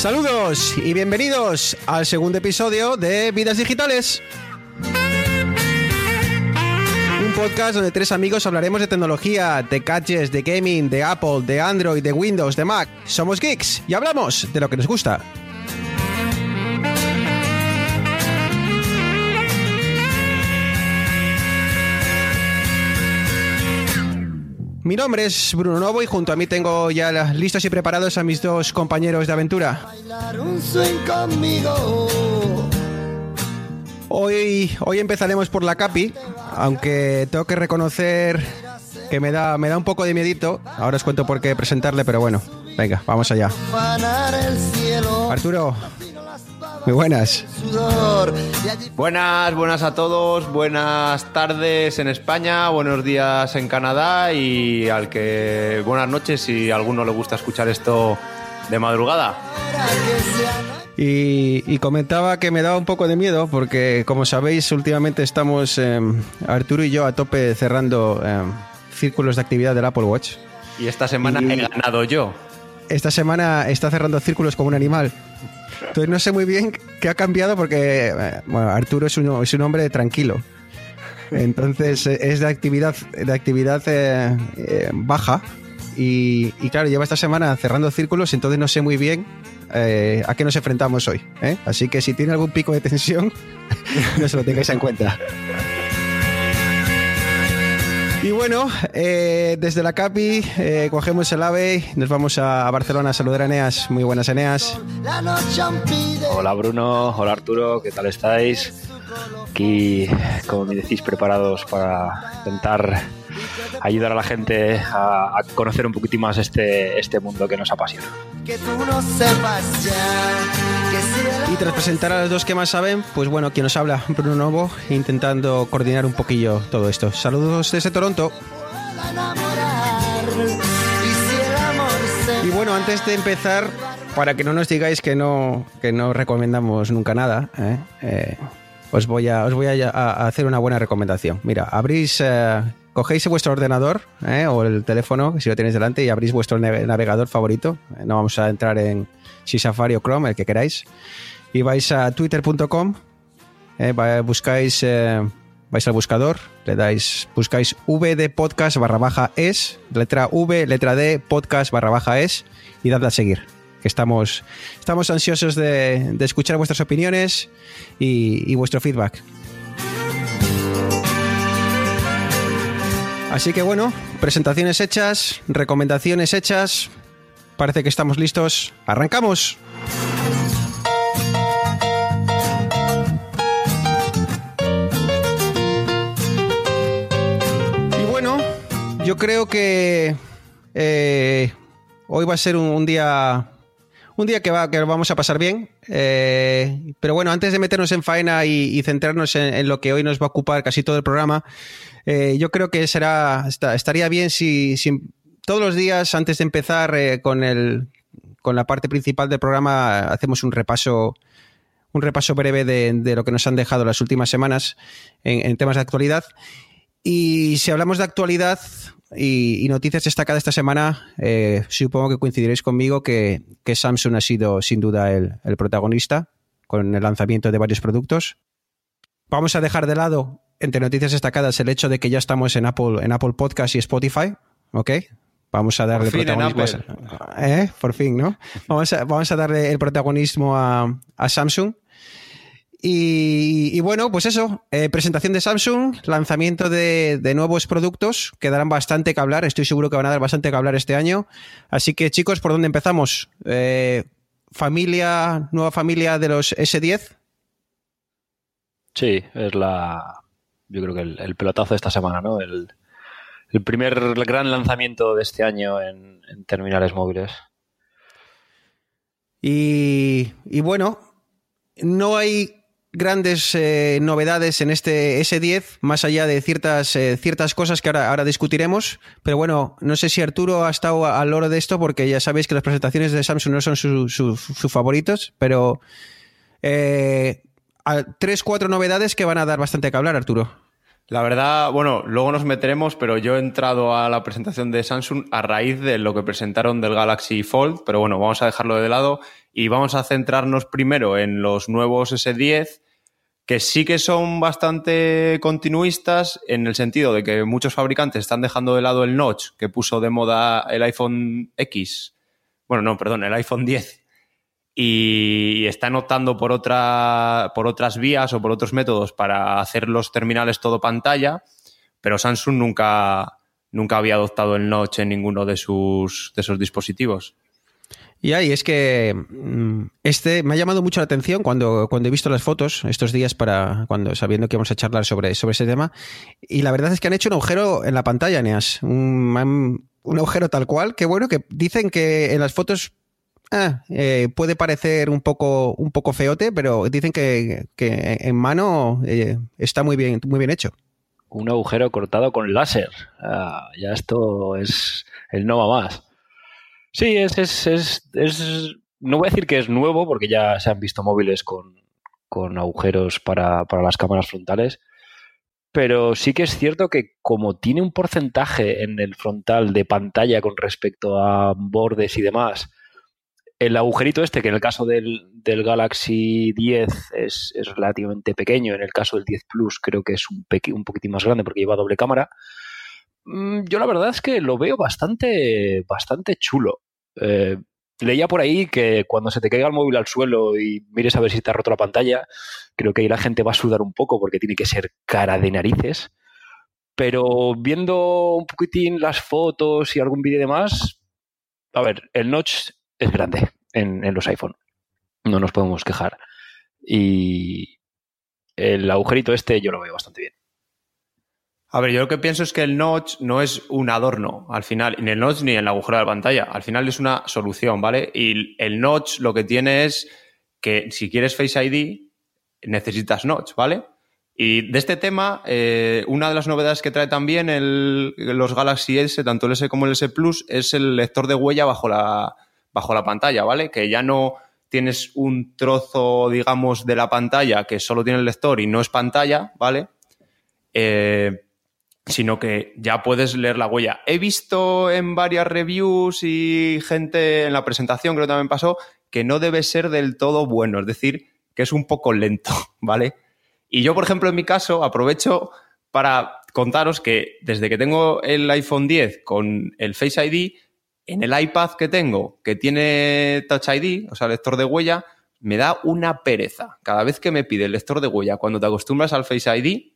Saludos y bienvenidos al segundo episodio de Vidas Digitales. Un podcast donde tres amigos hablaremos de tecnología, de gadgets, de gaming, de Apple, de Android, de Windows, de Mac. Somos geeks y hablamos de lo que nos gusta. Mi nombre es Bruno Novo y junto a mí tengo ya listos y preparados a mis dos compañeros de aventura. Hoy, hoy empezaremos por la Capi, aunque tengo que reconocer que me da, me da un poco de miedito. Ahora os cuento por qué presentarle, pero bueno, venga, vamos allá. Arturo, muy buenas. Buenas, buenas a todos, buenas tardes en España, buenos días en Canadá y al que buenas noches si a alguno le gusta escuchar esto de madrugada. Y, comentaba que me daba un poco de miedo porque, como sabéis, últimamente estamos, em, Arturo y yo, a tope cerrando em, círculos de actividad del Apple Watch. Y esta semana he ganado yo. Esta semana está cerrando círculos como un animal. Entonces no sé muy bien qué ha cambiado porque eh, Arturo es un, es un hombre tranquilo. Entonces eh, es de actividad, de actividad eh, baja y, claro, lleva esta semana cerrando círculos, entonces no sé muy bien a qué nos enfrentamos hoy. Así que si tiene algún pico de tensión, no se lo tengáis en cuenta. Y bueno, eh, desde la CAPI eh, cogemos el AVE, nos vamos a Barcelona a saludar a Eneas. Muy buenas, Eneas. Hola Bruno, hola Arturo, ¿qué tal estáis? Aquí, como me decís, preparados para intentar ayudar a la gente a, conocer un poquitín más este, este mundo que nos apasiona. Y tras presentar a los dos que más saben, pues bueno, quien nos habla, Bruno Novo, intentando coordinar un poquillo todo esto. Saludos desde Toronto. Y bueno, antes de empezar, para que no nos digáis que no, que no recomendamos nunca nada, ¿eh? Eh, os voy, a, os voy a, hacer una buena recomendación. Mira, abrís eh, cogéis vuestro ordenador eh, o el teléfono, si lo tenéis delante, y abrís vuestro navegador favorito. Eh, no vamos a entrar en si Safari o Chrome, el que queráis. Y vais a twitter.com, eh, buscáis, vais al buscador, le dais, buscáis V podcast barra baja es, letra V, letra D, podcast barra baja es, y dadle a seguir. Que estamos, estamos ansiosos de, escuchar vuestras opiniones y vuestro feedback. Así que bueno, presentaciones hechas, recomendaciones hechas. Parece que estamos listos. ¡Arrancamos! Y bueno, yo creo que eh, hoy va a ser un, día un día que, va, que vamos a pasar bien. Eh, pero bueno, antes de meternos en faena y, centrarnos en, lo que hoy nos va a ocupar casi todo el programa, eh, yo creo que será estaría bien si, todos los días antes de empezar eh, con el con la parte principal del programa hacemos un repaso un repaso breve de, lo que nos han dejado las últimas semanas en, temas de actualidad. Y si hablamos de actualidad y, noticias destacadas esta semana, eh, supongo que coincidiréis conmigo que, Samsung ha sido sin duda el, el, protagonista con el lanzamiento de varios productos. Vamos a dejar de lado entre noticias destacadas el hecho de que ya estamos en Apple, en Apple Podcast y Spotify, ¿ok? Vamos a darle protagonismo a, ¿eh? Por fin, ¿no? Vamos a, vamos a darle el protagonismo a, Samsung. Y, bueno, pues eso, eh, presentación de Samsung, lanzamiento de, nuevos productos que darán bastante que hablar, estoy seguro que van a dar bastante que hablar este año. Así que chicos, ¿por dónde empezamos? Eh, familia, nueva familia de los S10. Sí, es la, yo creo que el, pelotazo de esta semana, ¿no? El, primer gran lanzamiento de este año en, terminales móviles. Y, bueno, no hay grandes eh, novedades en este S10, más allá de ciertas, eh, ciertas cosas que ahora, ahora, discutiremos. Pero bueno, no sé si Arturo ha estado al loro de esto, porque ya sabéis que las presentaciones de Samsung no son sus favoritos, pero eh, tres, cuatro novedades que van a dar bastante que hablar, Arturo. La verdad, bueno, luego nos meteremos, pero yo he entrado a la presentación de Samsung a raíz de lo que presentaron del Galaxy Fold, pero bueno, vamos a dejarlo de lado. y vamos a centrarnos primero en los nuevos S10 que sí que son bastante continuistas en el sentido de que muchos fabricantes están dejando de lado el notch que puso de moda el iPhone X, bueno, no, perdón, el iPhone 10, y están optando por, otra, por otras vías o por otros métodos para hacer los terminales todo pantalla, pero Samsung nunca, nunca había adoptado el notch en ninguno de sus, de esos dispositivos. Y ahí es que mm, este me ha llamado mucho la atención cuando, cuando he visto las fotos estos días para cuando sabiendo que íbamos a charlar sobre, sobre ese tema. Y la verdad es que han hecho un agujero en la pantalla, Neas. Un, un agujero tal cual, que bueno, que dicen que en las fotos ah, eh, puede parecer un poco, un poco feote, pero dicen que, que en mano eh, está muy bien, muy bien hecho. Un agujero cortado con láser. Ah, ya esto es el no va más. Sí, es, es, es, es, no voy a decir que es nuevo, porque ya se han visto móviles con, con agujeros para, para, las cámaras frontales, pero sí que es cierto que como tiene un porcentaje en el frontal de pantalla con respecto a bordes y demás, el agujerito este, que en el caso del, del Galaxy 10 es, es, relativamente pequeño, en el caso del 10 Plus creo que es un, un poquitín más grande porque lleva doble cámara, Mm, yo la verdad es que lo veo bastante, bastante chulo. Eh, leía por ahí que cuando se te caiga el móvil al suelo y mires a ver si te ha roto la pantalla, creo que ahí la gente va a sudar un poco porque tiene que ser cara de narices. Pero viendo un poquitín las fotos y algún vídeo y demás, a ver, el notch es grande en, los iPhone. No nos podemos quejar. Y el agujerito este yo lo veo bastante bien. A ver, yo lo que pienso es que el notch no es un adorno al final, ni el notch ni el agujero de la pantalla. Al final es una solución, ¿vale? Y el notch lo que tiene es que si quieres Face ID, necesitas notch, ¿vale? Y de este tema, eh, una de las novedades que trae también el, los Galaxy S, tanto el S como el S Plus, es el lector de huella bajo la, bajo la pantalla, ¿vale? Que ya no tienes un trozo, digamos, de la pantalla que solo tiene el lector y no es pantalla, ¿vale? Eh, sino que ya puedes leer la huella. He visto en varias reviews y gente en la presentación, creo que también pasó, que no debe ser del todo bueno, es decir, que es un poco lento, ¿vale? Y yo, por ejemplo, en mi caso, aprovecho para contaros que desde que tengo el iPhone 10 con el Face ID, en el iPad que tengo, que tiene Touch ID, o sea, lector de huella, me da una pereza. Cada vez que me pide el lector de huella, cuando te acostumbras al Face ID,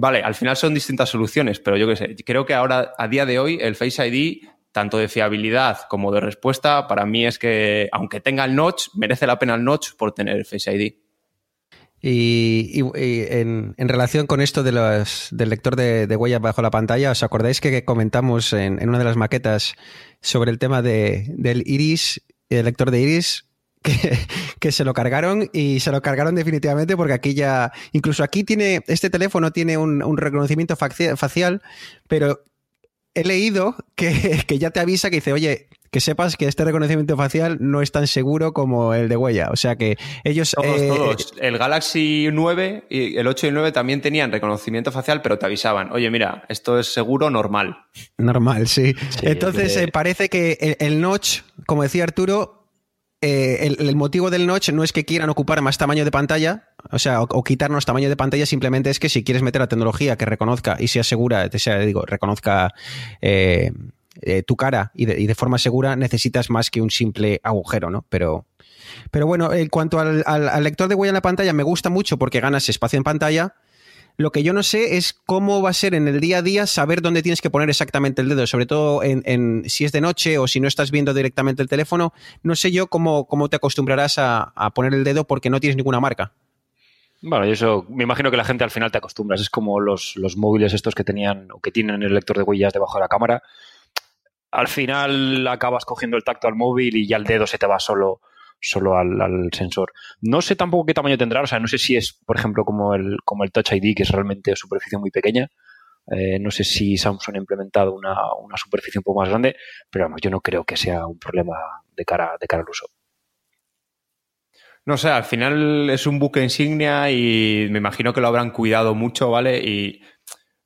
Vale, al final son distintas soluciones, pero yo qué sé, creo que ahora, a día de hoy, el Face ID, tanto de fiabilidad como de respuesta, para mí es que, aunque tenga el notch, merece la pena el notch por tener el Face ID. Y, en, relación con esto de los, del lector de, huellas bajo la pantalla, ¿os acordáis que comentamos en, en una de las maquetas sobre el tema de, del iris, el lector de iris? que, se lo cargaron y se lo cargaron definitivamente porque aquí ya, incluso aquí tiene, este teléfono tiene un, reconocimiento facial, pero he leído que, ya te avisa que dice, oye, que sepas que este reconocimiento facial no es tan seguro como el de huella. O sea que ellos... Todos, eh, todos. El Galaxy 9 y el 8 y el 9 también tenían reconocimiento facial, pero te avisaban, oye, mira, esto es seguro normal. Normal, sí. sí Entonces eh, parece que el, el notch, como decía Arturo, eh, el, el, motivo del notch no es que quieran ocupar más tamaño de pantalla, o sea, o, o, quitarnos tamaño de pantalla, simplemente es que si quieres meter la tecnología que reconozca y sea segura, sea, digo, reconozca eh, eh, tu cara y de, forma segura, necesitas más que un simple agujero, ¿no? Pero, pero bueno, en cuanto al, al, al lector de huella en la pantalla, me gusta mucho porque ganas espacio en pantalla. Lo que yo no sé es cómo va a ser en el día a día saber dónde tienes que poner exactamente el dedo, sobre todo en, en si es de noche o si no estás viendo directamente el teléfono. No sé yo cómo, cómo te acostumbrarás a, a poner el dedo porque no tienes ninguna marca. Bueno, y eso me imagino que la gente al final te acostumbras. Es como los, los móviles estos que tenían o que tienen el lector de huellas debajo de la cámara. Al final acabas cogiendo el tacto al móvil y ya el dedo se te va solo solo al, sensor. No sé tampoco qué tamaño tendrá, o sea, no sé si es, por ejemplo, como el, como el Touch ID, que es realmente superficie muy pequeña. Eh, no sé si Samsung ha implementado una, una, superficie un poco más grande, pero vamos, yo no creo que sea un problema de cara, de cara al uso. No sé, al final es un buque insignia y me imagino que lo habrán cuidado mucho, ¿vale? Y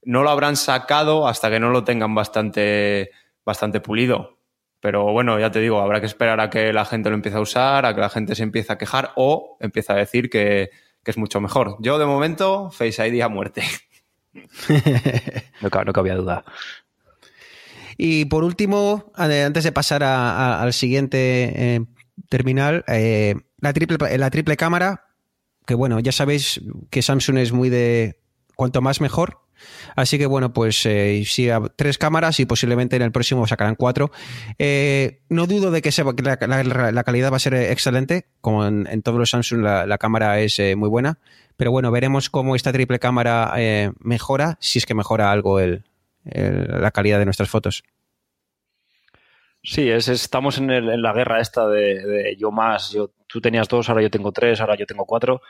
no lo habrán sacado hasta que no lo tengan bastante, bastante pulido Pero bueno, ya te digo, habrá que esperar a que la gente lo empiece a usar, a que la gente se empiece a quejar o empiece a decir que, es mucho mejor. Yo, de momento, Face ID a muerte. no, no cabía duda. Y por último, antes de pasar al siguiente eh, terminal, eh, la, triple, la triple cámara, que bueno, ya sabéis que Samsung es muy de cuanto más mejor. Así que bueno, pues eh, sí, tres cámaras y posiblemente en el próximo sacarán cuatro. no dudo de que, la, calidad va a ser excelente, como en, todos los Samsung la, cámara es muy buena. Pero bueno, veremos cómo esta triple cámara mejora, si es que mejora algo la calidad de nuestras fotos. Sí, es, estamos en, la guerra esta de, yo más, yo, tú tenías dos, ahora yo tengo tres, ahora yo tengo cuatro.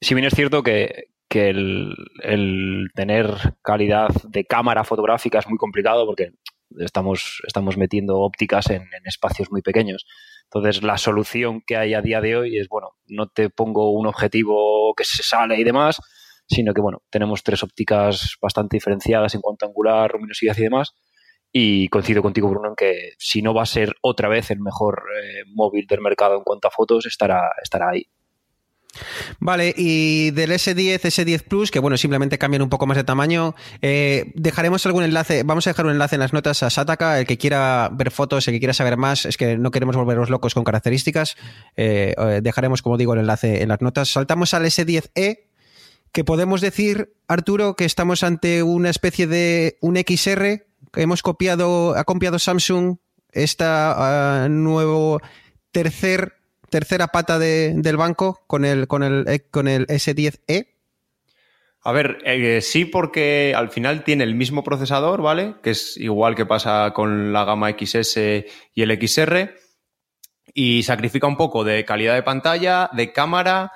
Si bien es cierto que, el, tener calidad de cámara fotográfica es muy complicado porque estamos, estamos metiendo ópticas en, en, espacios muy pequeños. Entonces, la solución que hay a día de hoy es, bueno, no te pongo un objetivo que se sale y demás, sino que, bueno, tenemos tres ópticas bastante diferenciadas en cuanto a angular, luminosidad y demás. Y coincido contigo, Bruno, en que si no va a ser otra vez el mejor eh, móvil del mercado en cuanto a fotos, estará, estará ahí. Vale, y del S10, S10 Plus, que bueno, simplemente cambian un poco más de tamaño, eh, dejaremos algún enlace, vamos a dejar un enlace en las notas a Sataka, el que quiera ver fotos, el que quiera saber más, es que no queremos volvernos locos con características, eh, dejaremos, como digo, el enlace en las notas. Saltamos al S10e, que podemos decir, Arturo, que estamos ante una especie de un XR, que hemos copiado, ha copiado Samsung esta uh, nuevo tercer, tercera pata del banco con el, con el, eh, con el S10e. A ver, eh, sí, porque al final tiene el mismo procesador, ¿vale? Que es igual que pasa con la gama XS y el XR. Y sacrifica un poco de calidad de pantalla, de cámara,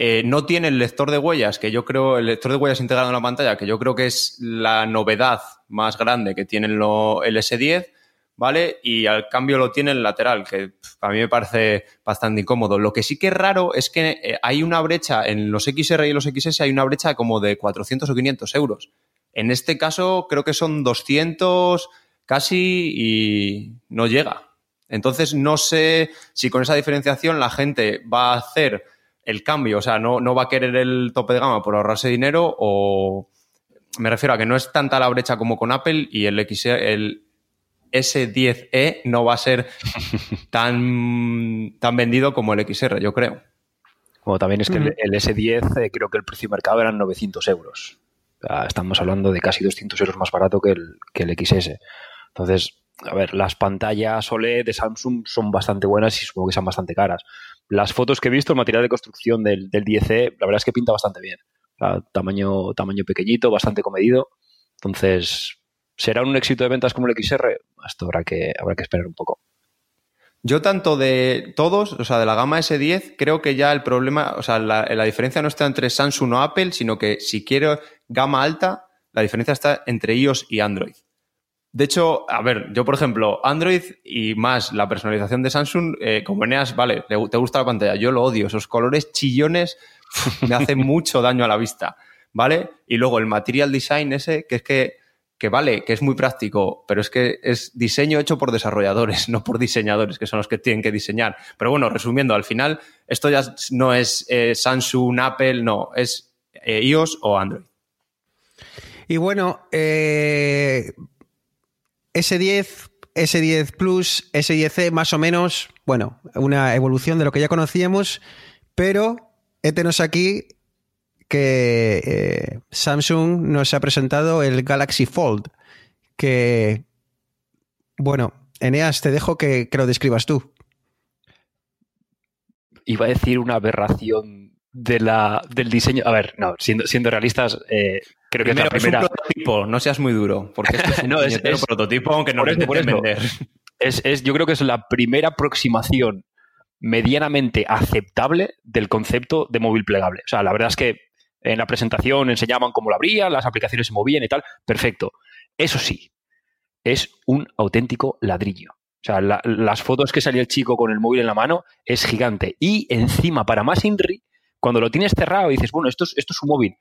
eh, no tiene el lector de huellas, que yo creo, el lector de huellas integrado en la pantalla, que yo creo que es la novedad más grande que tiene el S10, ¿vale? Y al cambio lo tiene el lateral, que a mí me parece bastante incómodo. Lo que sí que es raro es que eh, hay una brecha en los XR y los XS, hay una brecha como de 400 o 500 euros. En este caso creo que son 200 casi y no llega. Entonces no sé si con esa diferenciación la gente va a hacer el cambio, o sea, no, no va a querer el tope de gama por ahorrarse dinero o me refiero a que no es tanta la brecha como con Apple y el, X, el S10e no va a ser tan, tan vendido como el XR, yo creo. Bueno, también es que el, S10 eh, creo que el precio de mercado eran 900 euros. estamos hablando de casi 200 euros más barato que el, que el XS. Entonces, a ver, las pantallas OLED de Samsung son bastante buenas y supongo que son bastante caras. Las fotos que he visto, el material de construcción del, del 10E, la verdad es que pinta bastante bien. tamaño, tamaño pequeñito, bastante comedido. Entonces, ¿será un éxito de ventas como el XR? Esto habrá que, habrá que esperar un poco. Yo tanto de todos, o sea, de la gama S10, creo que ya el problema, o sea, la, diferencia no está entre Samsung o Apple, sino que si quiero gama alta, la diferencia está entre iOS y Android. De hecho, a ver, yo por ejemplo, Android y más la personalización de Samsung, eh, como Eneas, vale, te gusta la pantalla, yo lo odio, esos colores chillones me hacen mucho daño a la vista, ¿vale? Y luego el material design ese, que es que, que vale, que es muy práctico, pero es que es diseño hecho por desarrolladores, no por diseñadores, que son los que tienen que diseñar. Pero bueno, resumiendo, al final, esto ya no es eh, Samsung, Apple, no, es eh, iOS o Android. Y bueno, eh, S10, S10 Plus, S10C, más o menos, bueno, una evolución de lo que ya conocíamos, pero étenos aquí que eh, Samsung nos ha presentado el Galaxy Fold, que, bueno, Eneas, te dejo que, que lo describas tú. Iba a decir una aberración de la, del diseño. A ver, no, siendo, siendo realistas, eh, creo que es la primera. un prototipo, no seas muy duro, porque es un no, es, prototipo, aunque no lo intenten vender. Es, es, yo creo que es la primera aproximación medianamente aceptable del concepto de móvil plegable. O sea, la verdad es que en la presentación enseñaban cómo lo abrían, las aplicaciones se movían y tal. Perfecto. Eso sí, es un auténtico ladrillo. O sea, las fotos que salía el chico con el móvil en la mano es gigante. Y encima, para más INRI, cuando lo tienes cerrado y dices, bueno, esto es, esto es un móvil,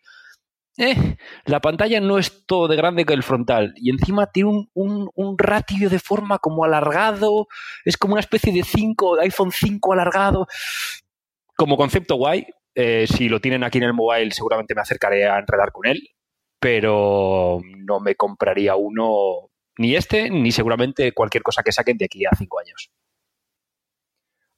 eh, la pantalla no es todo de grande que el frontal y encima tiene un, un, ratio de forma como alargado, es como una especie de 5, de iPhone 5 alargado. Como concepto guay, eh, si lo tienen aquí en el mobile seguramente me acercaré a enredar con él, pero no me compraría uno ni este ni seguramente cualquier cosa que saquen de aquí a 5 años.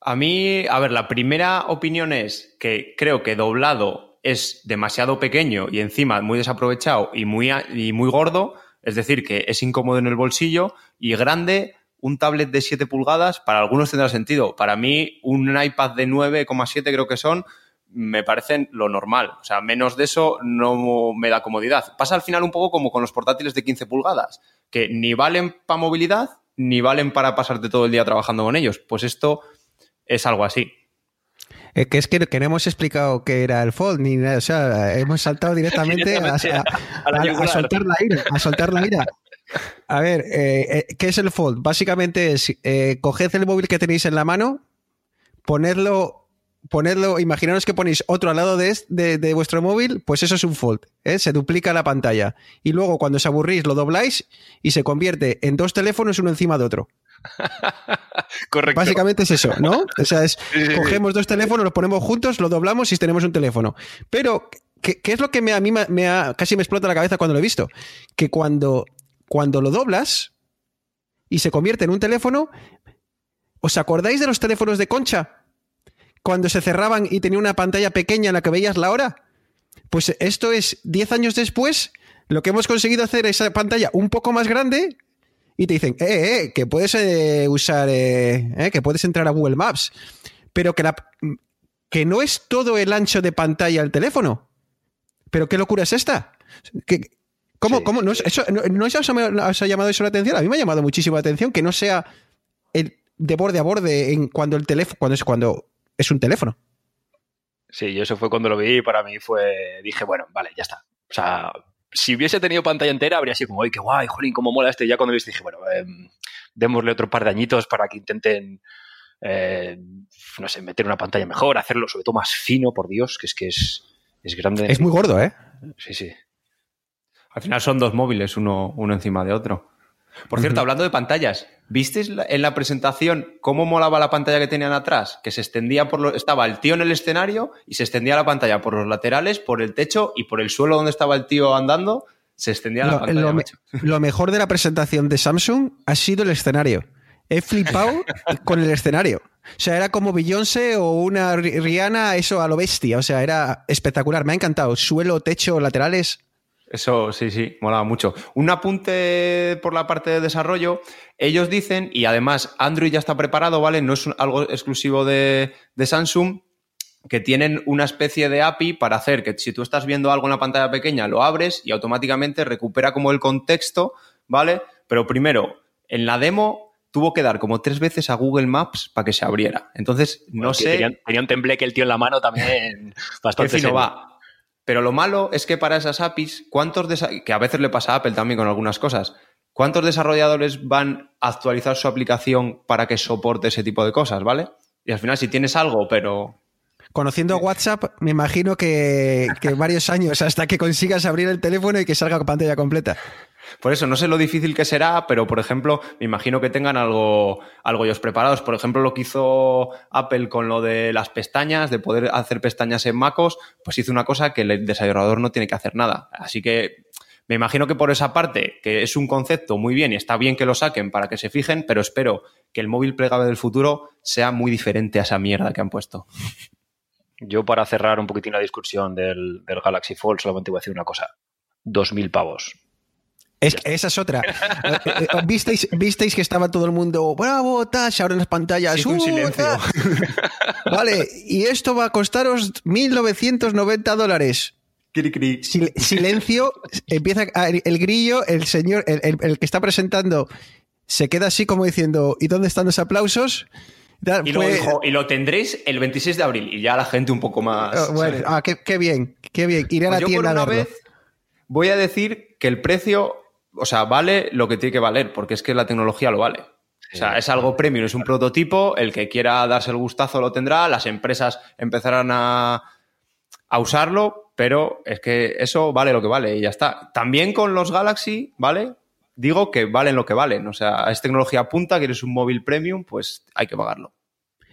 A mí, a ver, la primera opinión es que creo que doblado es demasiado pequeño y encima muy desaprovechado y muy, y muy gordo, es decir, que es incómodo en el bolsillo y grande, un tablet de 7 pulgadas, para algunos tendrá sentido. Para mí, un iPad de 9,7 creo que son, me parecen lo normal. O sea, menos de eso no me da comodidad. Pasa al final un poco como con los portátiles de 15 pulgadas, que ni valen para movilidad ni valen para pasarte todo el día trabajando con ellos. Pues esto es algo así. Eh, que es que, no hemos explicado qué era el fold, ni o sea, hemos saltado directamente, a, soltar la ira, a soltar la ira. A ver, eh, eh, ¿qué es el fold? Básicamente es coged el móvil que tenéis en la mano, ponerlo, ponerlo, imaginaros que ponéis otro al lado de, de, vuestro móvil, pues eso es un fold, se duplica la pantalla. Y luego cuando os aburrís lo dobláis y se convierte en dos teléfonos uno encima de otro. Correcto. Básicamente es eso, ¿no? O sea, es cogemos dos teléfonos, los ponemos juntos, lo doblamos y tenemos un teléfono. Pero, ¿qué, es lo que me, a mí me ha, casi me explota la cabeza cuando lo he visto? Que cuando, cuando lo doblas y se convierte en un teléfono, ¿os acordáis de los teléfonos de concha? Cuando se cerraban y tenía una pantalla pequeña en la que veías la hora. Pues esto es 10 años después, lo que hemos conseguido hacer esa pantalla un poco más grande y te dicen, eh, eh, que puedes eh, usar, eh, eh, que puedes entrar a Google Maps, pero que, la, que no es todo el ancho de pantalla del teléfono. Pero qué locura es esta. ¿Cómo, cómo? ¿No, eso, no, os, ha, llamado eso la atención? A mí me ha llamado muchísimo la atención que no sea el, de borde a borde en cuando el teléfono, cuando es, cuando es un teléfono. Sí, yo eso fue cuando lo vi y para mí fue, dije, bueno, vale, ya está. O sea, si hubiese tenido pantalla entera, habría sido como, ¡ay, qué guay, jolín, cómo mola este! ya cuando viste dije, bueno, em, démosle otro par de añitos para que intenten, eh, no sé, meter una pantalla mejor, hacerlo sobre todo más fino, por Dios, que es que es, es grande. Es muy gordo, ¿eh? Sí, sí. Al final son dos móviles, uno, uno encima de otro. Por cierto, hablando de pantallas, ¿visteis en la presentación cómo molaba la pantalla que tenían atrás? Que se extendía por lo, estaba el tío en el escenario y se extendía la pantalla por los laterales, por el techo y por el suelo donde estaba el tío andando, se extendía la pantalla. Lo, mejor de la presentación de Samsung ha sido el escenario. He flipado con el escenario. O sea, era como Beyoncé o una Rihanna, eso a lo bestia. O sea, era espectacular. Me ha encantado. Suelo, techo, laterales. Eso sí, sí, molaba mucho. Un apunte por la parte de desarrollo. Ellos dicen, y además Android ya está preparado, ¿vale? No es algo exclusivo de, Samsung, que tienen una especie de API para hacer que si tú estás viendo algo en la pantalla pequeña, lo abres y automáticamente recupera como el contexto, ¿vale? Pero primero, en la demo tuvo que dar como tres veces a Google Maps para que se abriera. Entonces, no sé. Tenía, un template el tío en la mano también bastante. fino va. Pero lo malo es que para esas APIs, ¿cuántos que a veces le pasa a Apple también con algunas cosas, ¿cuántos desarrolladores van a actualizar su aplicación para que soporte ese tipo de cosas, ¿vale? Y al final, si tienes algo, pero Conociendo WhatsApp, me imagino que, que, varios años hasta que consigas abrir el teléfono y que salga pantalla completa. Por eso, no sé lo difícil que será, pero por ejemplo, me imagino que tengan algo, algo ellos preparados. Por ejemplo, lo que hizo Apple con lo de las pestañas, de poder hacer pestañas en MacOS, pues hizo una cosa que el desarrollador no tiene que hacer nada. Así que me imagino que por esa parte, que es un concepto muy bien y está bien que lo saquen para que se fijen, pero espero que el móvil plegable del futuro sea muy diferente a esa mierda que han puesto. Yo, para cerrar un poquitín la discusión del, del Galaxy Fold, solamente voy a decir una cosa. 2.000 pavos. Es, esa es otra. Eh, eh, ¿Visteis, ¿Visteis que estaba todo el mundo, bravo, Tash, ahora en las pantallas? un uh, silencio. vale, y esto va a costaros 1.990 dólares. silencio, empieza el grillo, el señor, el, que está presentando, se queda así como diciendo, ¿y dónde están los aplausos? Y, luego dijo, y lo tendréis el 26 de abril. Y ya la gente un poco más. Oh, bueno, ah, qué, bien, qué bien. Iré a la pues tienda a verlo. Vez voy a decir que el precio o sea, vale lo que tiene que valer, porque es que la tecnología lo vale. O sea, es algo premium, es un prototipo, el que quiera darse el gustazo lo tendrá, las empresas empezarán a, usarlo, pero es que eso vale lo que vale y ya está. También con los Galaxy, ¿vale? Digo que valen lo que valen. O sea, es tecnología punta, quieres un móvil premium, pues hay que pagarlo.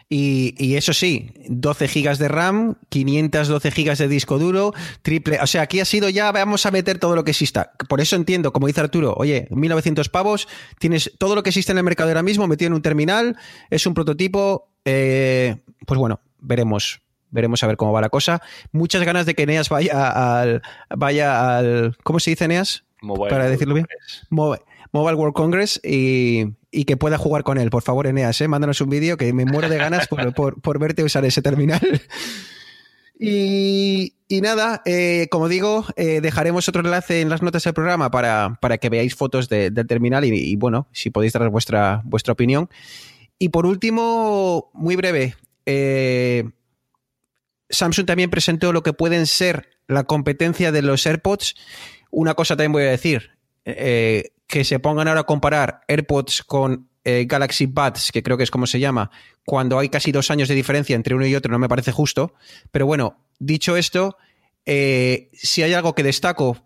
Y, eso sí, 12 gigas de RAM, 512 gigas de disco duro, triple. O sea, aquí ha sido ya, vamos a meter todo lo que exista. Por eso entiendo, como dice Arturo, oye, 1900 pavos, tienes todo lo que existe en el mercado ahora mismo metido en un terminal, es un prototipo. Eh, pues bueno, veremos. Veremos a ver cómo va la cosa. Muchas ganas de que Eneas vaya al. Vaya al ¿Cómo se dice Eneas? Para decirlo bien. Mobile World Congress y, que pueda jugar con él. Por favor, Eneas, ¿eh? mándanos un vídeo que me muero de ganas por, verte usar ese terminal. Y, nada, eh, como digo, eh, dejaremos otro enlace en las notas del programa para, que veáis fotos del terminal y, bueno, si podéis dar vuestra, vuestra opinión. Y por último, muy breve, Samsung también presentó lo que pueden ser la competencia de los AirPods. Una cosa también voy a decir, que se pongan ahora a comparar AirPods con eh, Galaxy Buds, que creo que es como se llama, cuando hay casi dos años de diferencia entre uno y otro, no me parece justo. Pero bueno, dicho esto, eh, si hay algo que destaco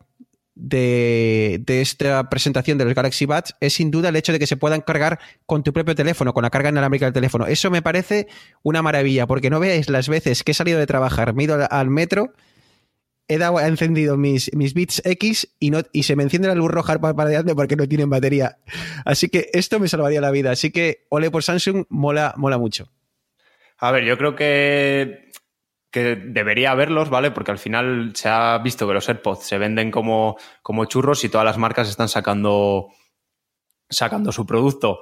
de, esta presentación de los Galaxy Buds es sin duda el hecho de que se puedan cargar con tu propio teléfono, con la carga inalámbrica del teléfono. Eso me parece una maravilla, porque no veáis las veces que he salido de trabajar, me he ido al metro he, dado, encendido mis, mis bits X y, no, y se me enciende la luz roja para adelante porque no tienen batería. Así que esto me salvaría la vida. Así que ole por Samsung, mola, mola mucho. A ver, yo creo que, que debería haberlos, ¿vale? Porque al final se ha visto que los AirPods se venden como, como churros y todas las marcas están sacando, sacando su producto.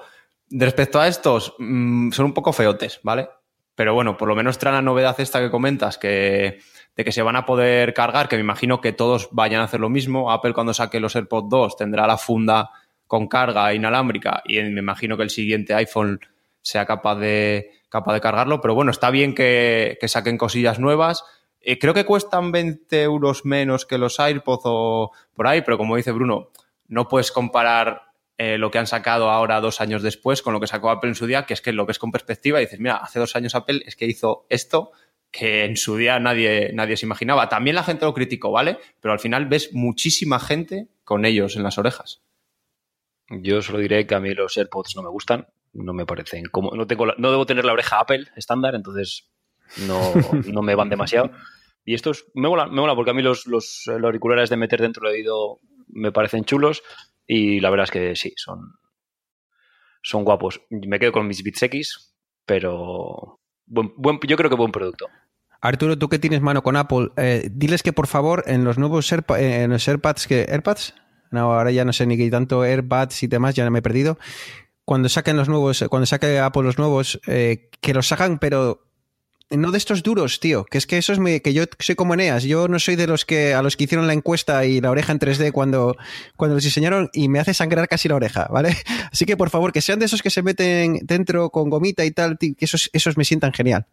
Respecto a estos, mm, son un poco feotes, ¿vale? Pero bueno, por lo menos trae la novedad esta que comentas, que de que se van a poder cargar, que me imagino que todos vayan a hacer lo mismo. Apple cuando saque los AirPods 2 tendrá la funda con carga inalámbrica y me imagino que el siguiente iPhone sea capaz de, capaz de cargarlo. Pero bueno, está bien que, saquen cosillas nuevas. Eh, creo que cuestan 20 euros menos que los AirPods o por ahí, pero como dice Bruno, no puedes comparar eh, lo que han sacado ahora dos años después con lo que sacó Apple en su día, que es que lo ves con perspectiva y dices, mira, hace dos años Apple es que hizo esto que en su día nadie, nadie se imaginaba. También la gente lo criticó, ¿vale? Pero al final ves muchísima gente con ellos en las orejas. Yo solo diré que a mí los AirPods no me gustan, no me parecen como no tengo no debo tener la oreja Apple estándar, entonces no, no me van demasiado. Y estos me mola, me mola porque a mí los, los, auriculares de meter dentro del oído me parecen chulos y la verdad es que sí, son, son guapos. Me quedo con mis Beats X, pero yo creo que buen producto. Arturo, tú que tienes mano con Apple, eh, diles que por favor en los nuevos eh, en los AirPads, que AirPads, no, ahora ya no sé ni qué tanto AirPads y demás, ya me he perdido. Cuando saquen los nuevos, cuando saque Apple los nuevos, eh, que los sacan, pero no de estos duros, tío. Que es que eso es que yo soy como Eneas. Yo no soy de los que a los que hicieron la encuesta y la oreja en 3D cuando, cuando los diseñaron y me hace sangrar casi la oreja, ¿vale? Así que por favor, que sean de esos que se meten dentro con gomita y tal, que esos, esos me sientan genial.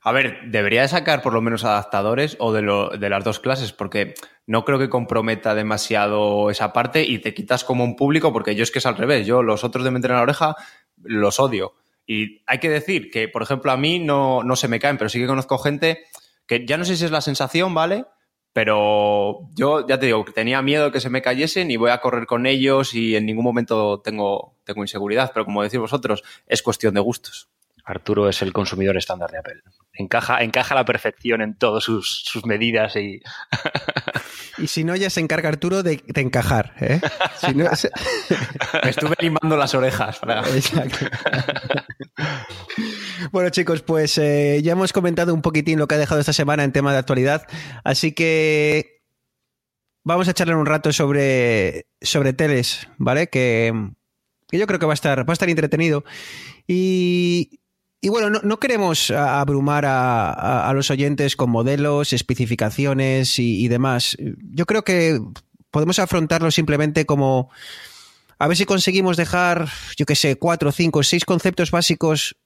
A ver, debería sacar por lo menos adaptadores o de, lo, de las dos clases, porque no creo que comprometa demasiado esa parte y te quitas como un público, porque yo es que es al revés. Yo los otros de meter en la oreja los odio. Y hay que decir que, por ejemplo, a mí no, no se me caen, pero sí que conozco gente que ya no sé si es la sensación, ¿vale? Pero yo ya te digo, tenía miedo de que se me cayesen y voy a correr con ellos y en ningún momento tengo, tengo inseguridad. Pero como decís vosotros, es cuestión de gustos. Arturo es el consumidor estándar de Apple. Encaja, encaja la perfección en todas sus, sus medidas y. y si no, ya se encarga Arturo de, encajar. ¿eh? Me estuve limando las orejas. bueno, chicos, pues eh, ya hemos comentado un poquitín lo que ha dejado esta semana en tema de actualidad. Así que vamos a charlar un rato sobre, sobre teles, ¿vale? Que, que yo creo que va a estar, va a estar entretenido. Y, y bueno, no, queremos abrumar a, los oyentes con modelos, especificaciones y, demás. Yo creo que podemos afrontarlo simplemente como a ver si conseguimos dejar, yo qué sé, cuatro, cinco, seis conceptos básicos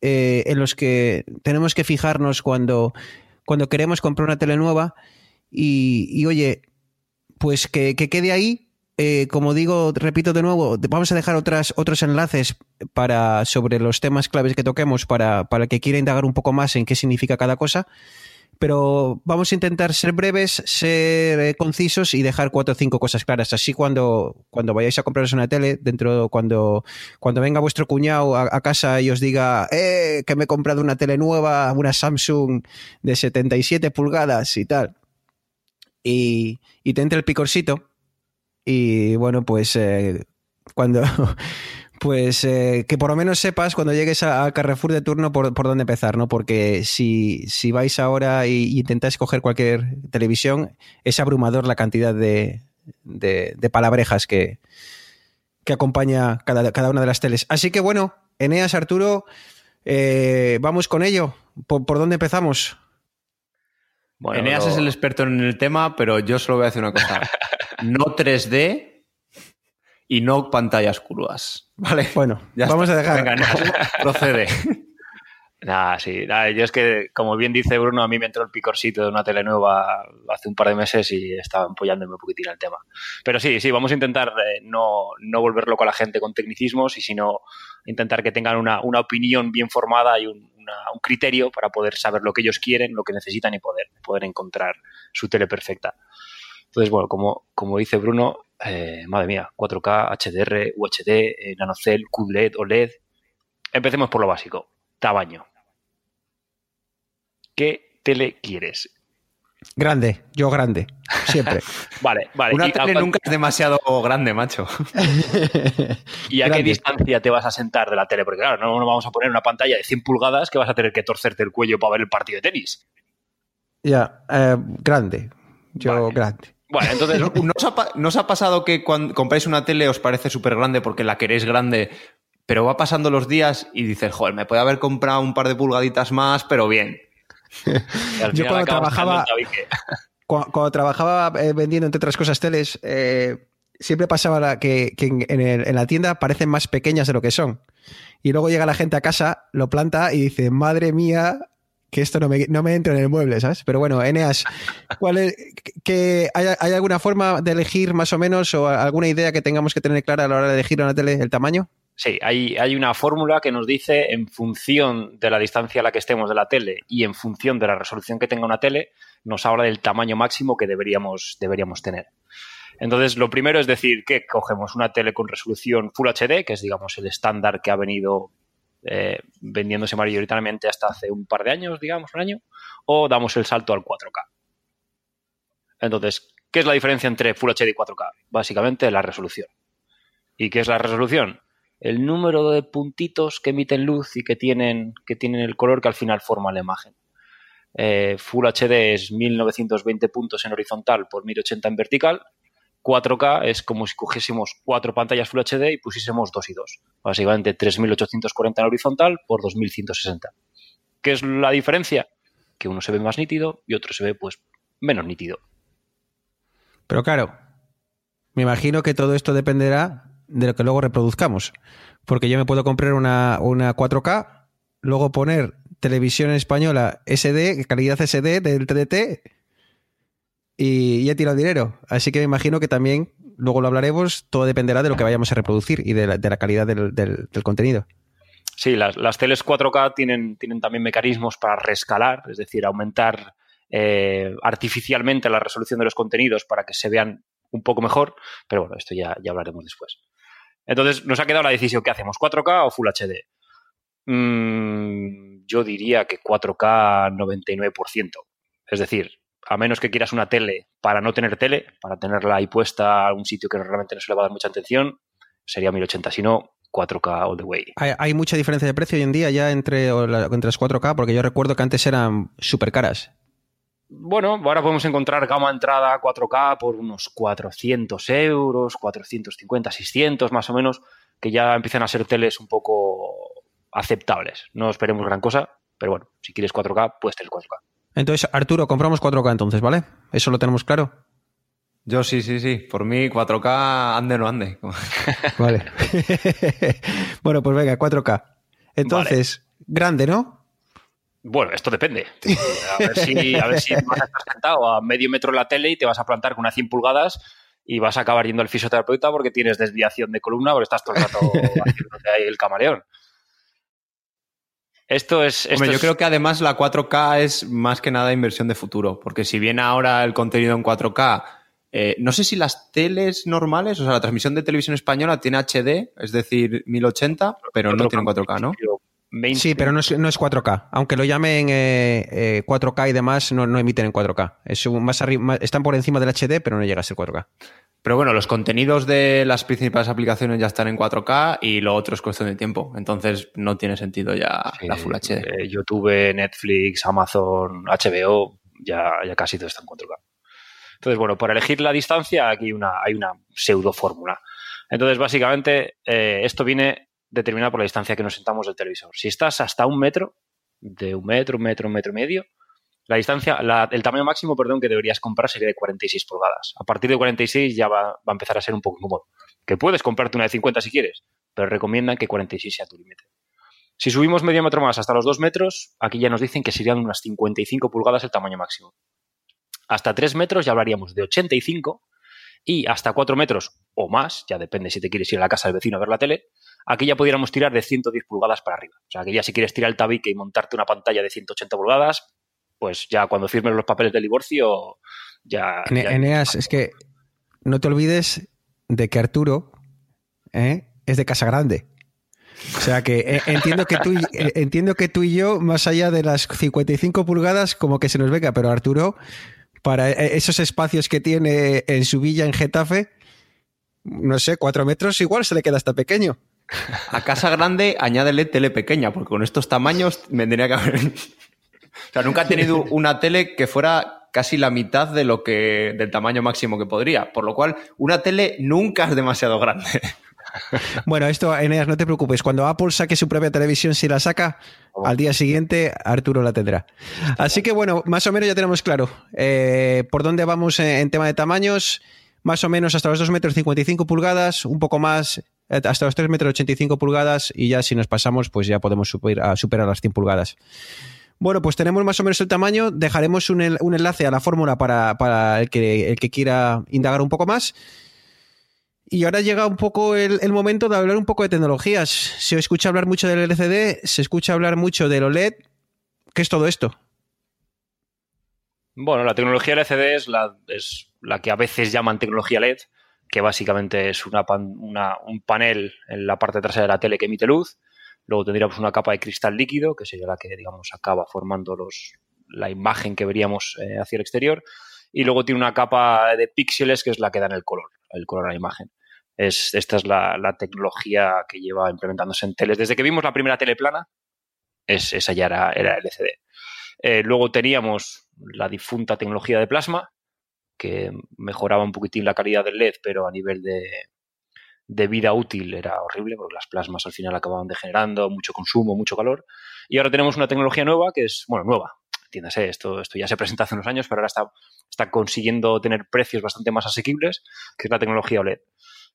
eh, en los que tenemos que fijarnos cuando, cuando queremos comprar una tele nueva. Y, oye, pues que, que quede ahí eh, como digo, repito de nuevo, vamos a dejar otras, otros enlaces para, sobre los temas claves que toquemos para, para el que quiera indagar un poco más en qué significa cada cosa. pero vamos a intentar ser breves, ser eh, concisos y dejar cuatro o cinco cosas claras. Así cuando, cuando vayáis a compraros una tele, dentro cuando, cuando venga vuestro cuñado a, casa y os diga eh, que me he comprado una tele nueva, una Samsung de 77 pulgadas y tal, y, y te entre el picorcito, y bueno, pues eh, cuando pues eh, que por lo menos sepas cuando llegues a, Carrefour de turno por, dónde empezar, ¿no? Porque si, si vais ahora e intentáis coger cualquier televisión, es abrumador la cantidad de, de, palabrejas que, que acompaña cada, cada, una de las teles. Así que bueno, Eneas, Arturo, eh, vamos con ello. ¿Por, dónde empezamos? Eneas es el experto en el tema, pero yo solo voy a decir una cosa. No 3D, y no pantallas curvas. ¿Vale? Bueno, ya vamos a dejar. Venga, procede. Nada, sí. yo es que, como bien dice Bruno, a mí me entró el picorcito de una tele nueva hace un par de meses y estaba apoyándome un poquitín el tema. Pero sí, sí, vamos a intentar eh, no, no volver loco a la gente con tecnicismos y sino intentar que tengan una, opinión bien formada y un, un, criterio para poder saber lo que ellos quieren, lo que necesitan y poder, poder encontrar su tele perfecta. Entonces, bueno, como, como dice Bruno, eh, madre mía, 4K, HDR, UHD, eh, NanoCell, QLED, OLED. Empecemos por lo básico, tamaño. ¿Qué tele quieres? Grande, yo grande, siempre. vale, vale. Una tele nunca es demasiado grande, macho. ¿Y a qué distancia te vas a sentar de la tele? Porque claro, no, vamos a poner una pantalla de 100 pulgadas que vas a tener que torcerte el cuello para ver el partido de tenis. Ya, eh, grande, yo grande. Bueno, entonces, ¿no os ha, pasado que cuando compráis una tele os parece súper grande porque la queréis grande, pero va pasando los días y dices, joder, me puede haber comprado un par de pulgaditas más, pero bien? Yo cuando trabajaba, cuando, trabajaba eh, vendiendo, entre otras cosas, teles, eh, siempre pasaba que, en, la tienda parecen más pequeñas de lo que son. Y luego llega la gente a casa, lo planta y dice, madre mía, que esto no me, no me entra en el mueble, ¿sabes? Pero bueno, Eneas, ¿cuál es, que hay, alguna forma de elegir más o menos o alguna idea que tengamos que tener clara a la hora de elegir una tele el tamaño? Sí, hay, hay una fórmula que nos dice en función de la distancia a la que estemos de la tele y en función de la resolución que tenga una tele, nos habla del tamaño máximo que deberíamos, deberíamos tener. Entonces, lo primero es decir que cogemos una tele con resolución Full HD, que es, digamos, el estándar que ha venido eh, vendiéndose mayoritariamente hasta hace un par de años, digamos, un año, o damos el salto al 4K. Entonces, ¿qué es la diferencia entre Full HD y 4K? Básicamente la resolución. ¿Y qué es la resolución? El número de puntitos que emiten luz y que tienen, que tienen el color que al final forma la imagen. Eh, Full HD es 1920 puntos en horizontal por 1080 en vertical 4K es como si cogiésemos cuatro pantallas Full HD y pusiésemos dos y dos. Básicamente 3840 en horizontal por 2160. ¿Qué es la diferencia? Que uno se ve más nítido y otro se ve pues menos nítido. Pero claro, me imagino que todo esto dependerá de lo que luego reproduzcamos. Porque yo me puedo comprar una, una 4K, luego poner televisión española SD, calidad SD del TDT y, ya he tirado dinero. Así que me imagino que también, luego lo hablaremos, todo dependerá de lo que vayamos a reproducir y de la, calidad del, contenido. Sí, las, las teles 4K tienen, tienen también mecanismos para rescalar, es decir, aumentar eh, artificialmente la resolución de los contenidos para que se vean un poco mejor, pero bueno, esto ya, ya hablaremos después. Entonces, nos ha quedado la decisión, ¿qué hacemos? ¿4K o Full HD? Mm, yo diría que 4K 99%. Es decir, a menos que quieras una tele para no tener tele, para tenerla ahí puesta a un sitio que realmente no se le va a dar mucha atención, sería 1080. Si no, 4K all the way. ¿Hay, mucha diferencia de precio hoy en día ya entre, entre las 4K? Porque yo recuerdo que antes eran súper caras. Bueno, ahora podemos encontrar gama entrada 4K por unos 400 euros, 450, 600 más o menos, que ya empiezan a ser teles un poco aceptables. No esperemos gran cosa, pero bueno, si quieres 4K, puedes tener 4K. Entonces, Arturo, compramos 4K entonces, ¿vale? ¿Eso lo tenemos claro? Yo sí, sí, sí. Por mí 4K ande o no ande. vale. bueno, pues venga, 4K. Entonces, grande, ¿no? Bueno, esto depende. A ver si, a ver si vas a estar sentado a medio metro en la tele y te vas a plantar con unas 100 pulgadas y vas a acabar yendo al fisioterapeuta porque tienes desviación de columna porque estás todo el rato haciéndote ahí el camaleón. Esto es. Esto Hombre, yo es- creo que además la 4K es más que nada inversión de futuro, porque si bien ahora el contenido en 4K, eh, no sé si las teles normales, o sea, la transmisión de televisión española tiene HD, es decir, 1080, pero no tiene 4K, ¿no? Mainstream. Sí, pero no es, no es 4K. Aunque lo llamen eh, eh, 4K y demás, no, no emiten en 4K. Es un- más arri- más- están por encima del HD, pero no llega a ser 4K. Pero bueno, los contenidos de las principales aplicaciones ya están en 4K y lo otro es cuestión de tiempo. Entonces no tiene sentido ya Sí, la Full HD. eh, YouTube, Netflix, Amazon, HBO, ya, ya casi todo está en 4K. Entonces, bueno, para elegir la distancia aquí una, hay una pseudo fórmula. Entonces, básicamente, eh, esto viene determinado por la distancia que nos sentamos del televisor. Si estás hasta un metro, de un metro, un metro, un metro y medio, la distancia, la- el tamaño máximo, perdón, que deberías comprar sería de 46 pulgadas. A partir de 46 ya va, va a empezar a ser un poco incómodo. Que puedes comprarte una de 50 si quieres, pero recomiendan que 46 sea tu límite. Si subimos medio metro más hasta los 2 metros, aquí ya nos dicen que serían unas 55 pulgadas el tamaño máximo. Hasta 3 metros ya hablaríamos de 85 y hasta 4 metros o más, ya depende si te quieres ir a la casa del vecino a ver la tele, aquí ya pudiéramos tirar de 110 pulgadas para arriba. O sea, que ya si quieres tirar el tabique y montarte una pantalla de 180 pulgadas, pues ya cuando firmes los papeles del divorcio, ya... Ya- Eneas, es que no te olvides de que Arturo ¿eh? es de Casa Grande. O sea que eh, entiendo que tú y, eh, entiendo que tú y yo, más allá de las 55 pulgadas, como que se nos venga, pero Arturo, para esos espacios que tiene en su villa en Getafe, no sé, cuatro metros, igual se le queda hasta pequeño. A casa grande añádele tele pequeña, porque con estos tamaños vendría que haber. o sea, nunca he tenido una tele que fuera casi la mitad de lo que del tamaño máximo que podría. Por lo cual, una tele nunca es demasiado grande. Bueno, esto, Eneas, no te preocupes. Cuando Apple saque su propia televisión, si la saca, al día siguiente Arturo la tendrá. Así que bueno, más o menos ya tenemos claro eh, por dónde vamos en, en tema de tamaños. Más o menos hasta los 2 metros 55 pulgadas, un poco más hasta los 3 metros 85 pulgadas y ya si nos pasamos, pues ya podemos superar las 100 pulgadas. Bueno, pues tenemos más o menos el tamaño. Dejaremos un, un enlace a la fórmula para, para el, que, el que quiera indagar un poco más. Y ahora llega un poco el, momento de hablar un poco de tecnologías. Se escucha hablar mucho del LCD, se escucha hablar mucho del OLED. ¿Qué es todo esto? Bueno, la tecnología LCD es la que a veces llaman tecnología LED, que básicamente es un panel en la parte trasera de la tele que emite luz. Luego tendríamos una capa de cristal líquido, que sería la que, digamos, acaba formando los, la imagen que veríamos eh, hacia el exterior. Y luego tiene una capa de píxeles, que es la que da en el color, el color a la imagen. Es, esta es la, la tecnología que lleva implementándose en teles. Desde que vimos la primera tele plana, es, esa ya era, era LCD. Eh, luego teníamos la difunta tecnología de plasma, que mejoraba un poquitín la calidad del LED, pero a nivel de, de vida útil era horrible, porque las plasmas al final acababan degenerando, mucho consumo, mucho calor. Y ahora tenemos una tecnología nueva que es, bueno, nueva, entiéndase, esto, esto ya se presenta hace unos años, pero ahora está, está consiguiendo tener precios bastante más asequibles, que es la tecnología OLED.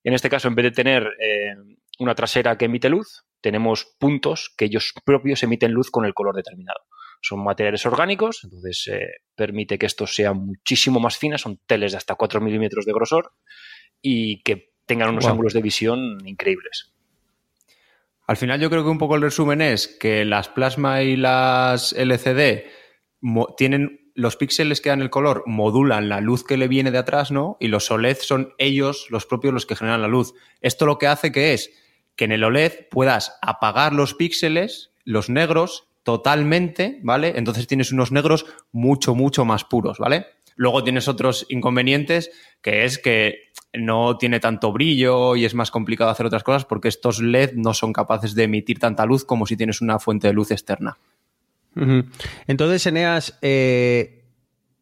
En este caso, en vez de tener eh, una trasera que emite luz, tenemos puntos que ellos propios emiten luz con el color determinado. Son materiales orgánicos, entonces eh, permite que estos sean muchísimo más finas, son teles de hasta 4 milímetros de grosor y que tengan unos Wow. ángulos de visión increíbles. Al final yo creo que un poco el resumen es que las plasma y las LCD tienen los píxeles que dan el color modulan la luz que le viene de atrás, ¿no? Y los OLED son ellos los propios los que generan la luz. Esto lo que hace que es que en el OLED puedas apagar los píxeles, los negros, totalmente, ¿vale? Entonces tienes unos negros mucho, mucho más puros, ¿vale? Luego tienes otros inconvenientes, que es que no tiene tanto brillo y es más complicado hacer otras cosas porque estos LED no son capaces de emitir tanta luz como si tienes una fuente de luz externa. Entonces, Eneas, eh,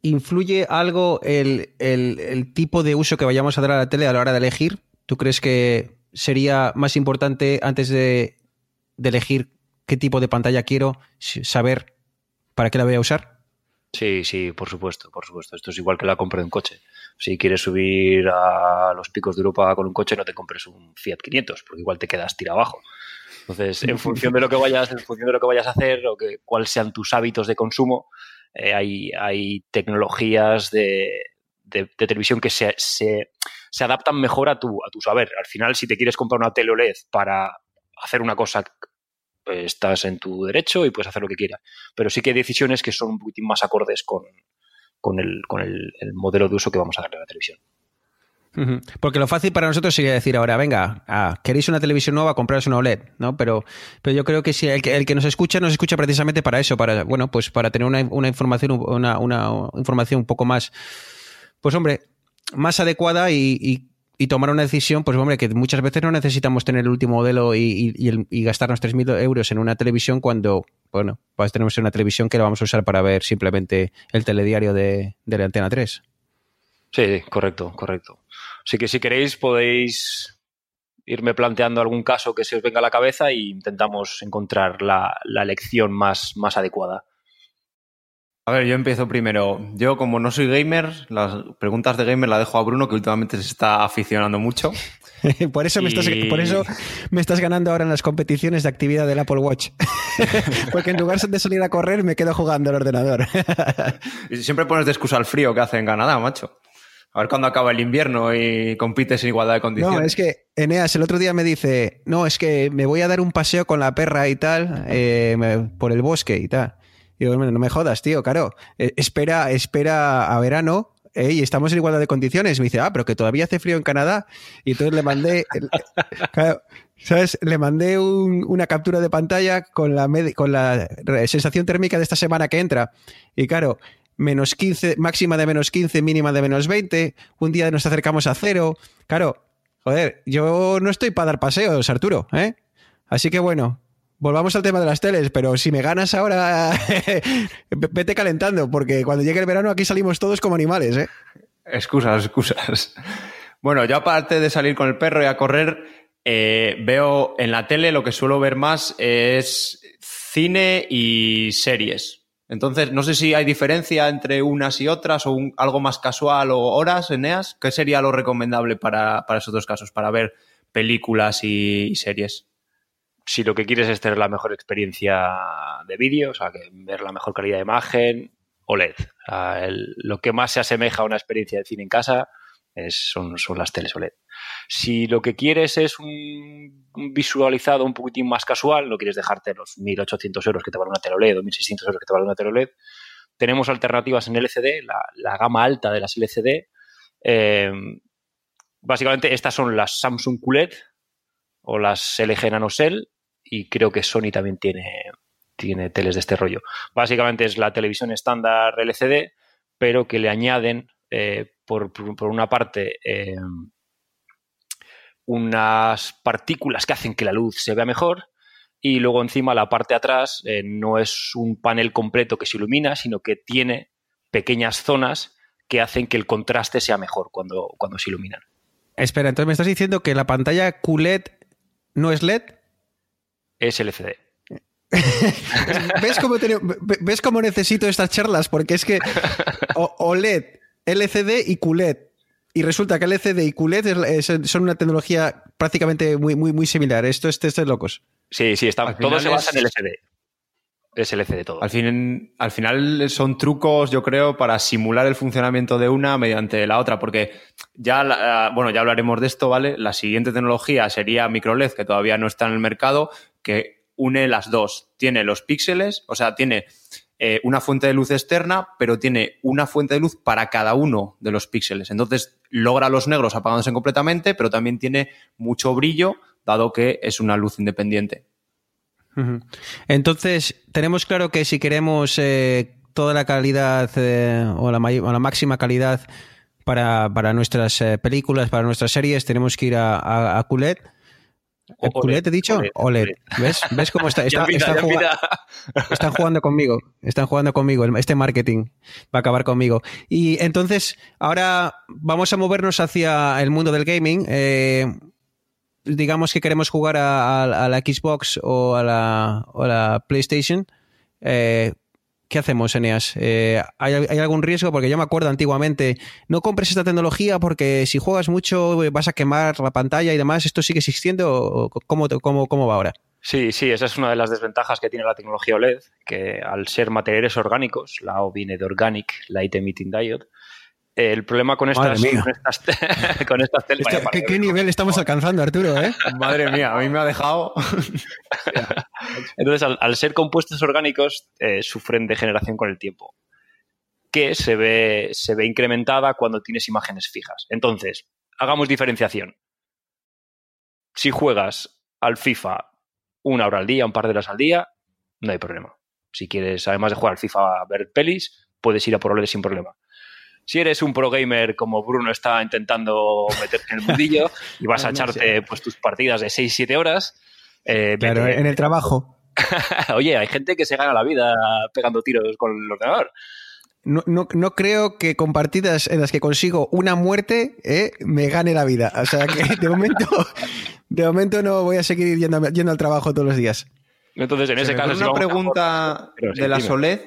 ¿influye algo el, el- el tipo de uso que vayamos a dar a la tele a la hora de elegir? ¿Tú crees que sería más importante antes de, de elegir qué tipo de pantalla quiero saber para qué la voy a usar? Sí, sí, por supuesto, por supuesto. Esto es igual que la compra de un coche. Si quieres subir a los picos de Europa con un coche, no te compres un Fiat 500, porque igual te quedas tira abajo. Entonces, en función de lo que vayas, en función de lo que vayas a hacer o que cuáles sean tus hábitos de consumo, eh, hay, hay tecnologías de, de- de televisión que se, se- se adaptan mejor a tu, a tu saber. Al final, si te quieres comprar una tele OLED para hacer una cosa estás en tu derecho y puedes hacer lo que quieras. Pero sí que hay decisiones que son un poquitín más acordes con, con, el, con el, modelo de uso que vamos a darle a la televisión. Porque lo fácil para nosotros sería decir ahora, venga, ah, queréis una televisión nueva, compraros una OLED, ¿no? Pero, pero yo creo que si el que, el que nos escucha, nos escucha precisamente para eso, para, bueno, pues para tener una, una información, una, una, información un poco más, pues hombre, más adecuada y, tomar una decisión, pues hombre, que muchas veces no necesitamos tener el último modelo y, y gastarnos 3.000 euros en una televisión cuando, bueno, pues tenemos una televisión que la vamos a usar para ver simplemente el telediario de, de la Antena 3. Sí, correcto, correcto. Así que si queréis podéis irme planteando algún caso que se os venga a la cabeza e intentamos encontrar la, la lección más, más adecuada. A ver, yo empiezo primero. Yo, como no soy gamer, las preguntas de gamer las dejo a Bruno, que últimamente se está aficionando mucho. por, eso me estás, por eso me estás ganando ahora en las competiciones de actividad del Apple Watch. Porque en lugar de salir a correr, me quedo jugando al ordenador. y siempre pones de excusa al frío que hace en Canadá, macho. A ver cuándo acaba el invierno y compites en igualdad de condiciones. No, es que Eneas el otro día me dice, no, es que me voy a dar un paseo con la perra y tal, eh, por el bosque y tal. Digo, no me jodas, tío, claro. Eh, espera, espera a verano y estamos en igualdad de condiciones. Me dice, ah, pero que todavía hace frío en Canadá. Y entonces le mandé, ¿sabes? Le mandé una captura de pantalla con la, con la sensación térmica de esta semana que entra. Y claro, menos 15, máxima de menos 15, mínima de menos 20. Un día nos acercamos a cero. Claro, joder, yo no estoy para dar paseos, Arturo, ¿eh? Así que bueno, volvamos al tema de las teles, pero si me ganas ahora, vete calentando, porque cuando llegue el verano aquí salimos todos como animales, ¿eh? Excusas, excusas. Bueno, yo aparte de salir con el perro y a correr, eh, veo en la tele lo que suelo ver más es cine y series. Entonces, no sé si hay diferencia entre unas y otras o algo más casual o horas, Eneas. ¿Qué sería lo recomendable para, esos dos casos, para ver películas y series? Si lo que quieres es tener la mejor experiencia de vídeo, o sea, ver la mejor calidad de imagen, OLED. lo que más se asemeja a una experiencia de cine en casa son, son, las teles OLED. Si lo que quieres es un, visualizado un poquitín más casual, no quieres dejarte los 1.800 euros que te vale una tele OLED o 1.600 euros que te vale una tele OLED, tenemos alternativas en LCD, la, gama alta de las LCD. Eh, básicamente estas son las Samsung QLED o las LG NanoCell y creo que Sony también tiene, tiene teles de este rollo. Básicamente es la televisión estándar LCD, pero que le añaden eh, por, una parte eh, unas partículas que hacen que la luz se vea mejor y luego encima la parte de atrás eh, no es un panel completo que se ilumina, sino que tiene pequeñas zonas que hacen que el contraste sea mejor cuando, cuando se iluminan. Espera, entonces me estás diciendo que la pantalla QLED no es LED es LCD. ¿Ves, cómo necesito estas charlas? Porque es que OLED, LCD y QLED. Y resulta que LCD y QLED son una tecnología prácticamente muy, muy, muy similar. Esto es de locos. Sí, sí, está, todo se basa en LCD. Es LCD todo. Al, fin, al final son trucos, yo creo, para simular el funcionamiento de una mediante la otra, porque ya, bueno, ya hablaremos de esto, ¿vale? La siguiente tecnología sería microLED, que todavía no está en el mercado, que une las dos. Tiene los píxeles, o sea, tiene eh, una fuente de luz externa, pero tiene una fuente de luz para cada uno de los píxeles. Entonces logra los negros apagándose completamente, pero también tiene mucho brillo, dado que es una luz independiente. Entonces, tenemos claro que si queremos eh, toda la calidad eh, o, la la máxima calidad para, nuestras películas, para nuestras series, tenemos que ir a, a, a QLED ¿Culet he dicho? OLED. ¿Ves? ¿Ves cómo está? están, jugando, conmigo. Están jugando conmigo. Este marketing va a acabar conmigo. Y entonces, ahora vamos a movernos hacia el mundo del gaming. Eh, digamos que queremos jugar a, la Xbox o a la, o la PlayStation. Eh, ¿qué hacemos, Eneas? Eh, ¿hay, algún riesgo? Porque yo me acuerdo antiguamente, no compres esta tecnología porque si juegas mucho eh, vas a quemar la pantalla y demás. ¿Esto sigue existiendo cómo, cómo, cómo va ahora? Sí, sí, esa es una de las desventajas que tiene la tecnología OLED, que al ser materiales orgánicos, la O viene de Organic Light Emitting Diode, El problema con estas, con estas, teles. ¿Qué, nivel estamos alcanzando, Arturo? Eh? Madre mía, a mí me ha dejado. Entonces, al, ser compuestos orgánicos, eh, sufren degeneración con el tiempo, que se ve, se ve incrementada cuando tienes imágenes fijas. Entonces, hagamos diferenciación. Si juegas al FIFA una hora al día, un par de horas al día, no hay problema. Si quieres, además de jugar al FIFA, a ver pelis, puedes ir a por sin problema. Si eres un pro gamer como Bruno está intentando meterte en el mundillo y vas a echarte pues, tus partidas de 6-7 horas. Eh, pero en el trabajo. Oye, hay gente que se gana la vida pegando tiros con el ordenador. No, no, creo que con partidas en las que consigo una muerte eh, me gane la vida. O sea que de momento, de momento no voy a seguir yendo, yendo al trabajo todos los días. Entonces, en ese caso. Una pregunta de la Soled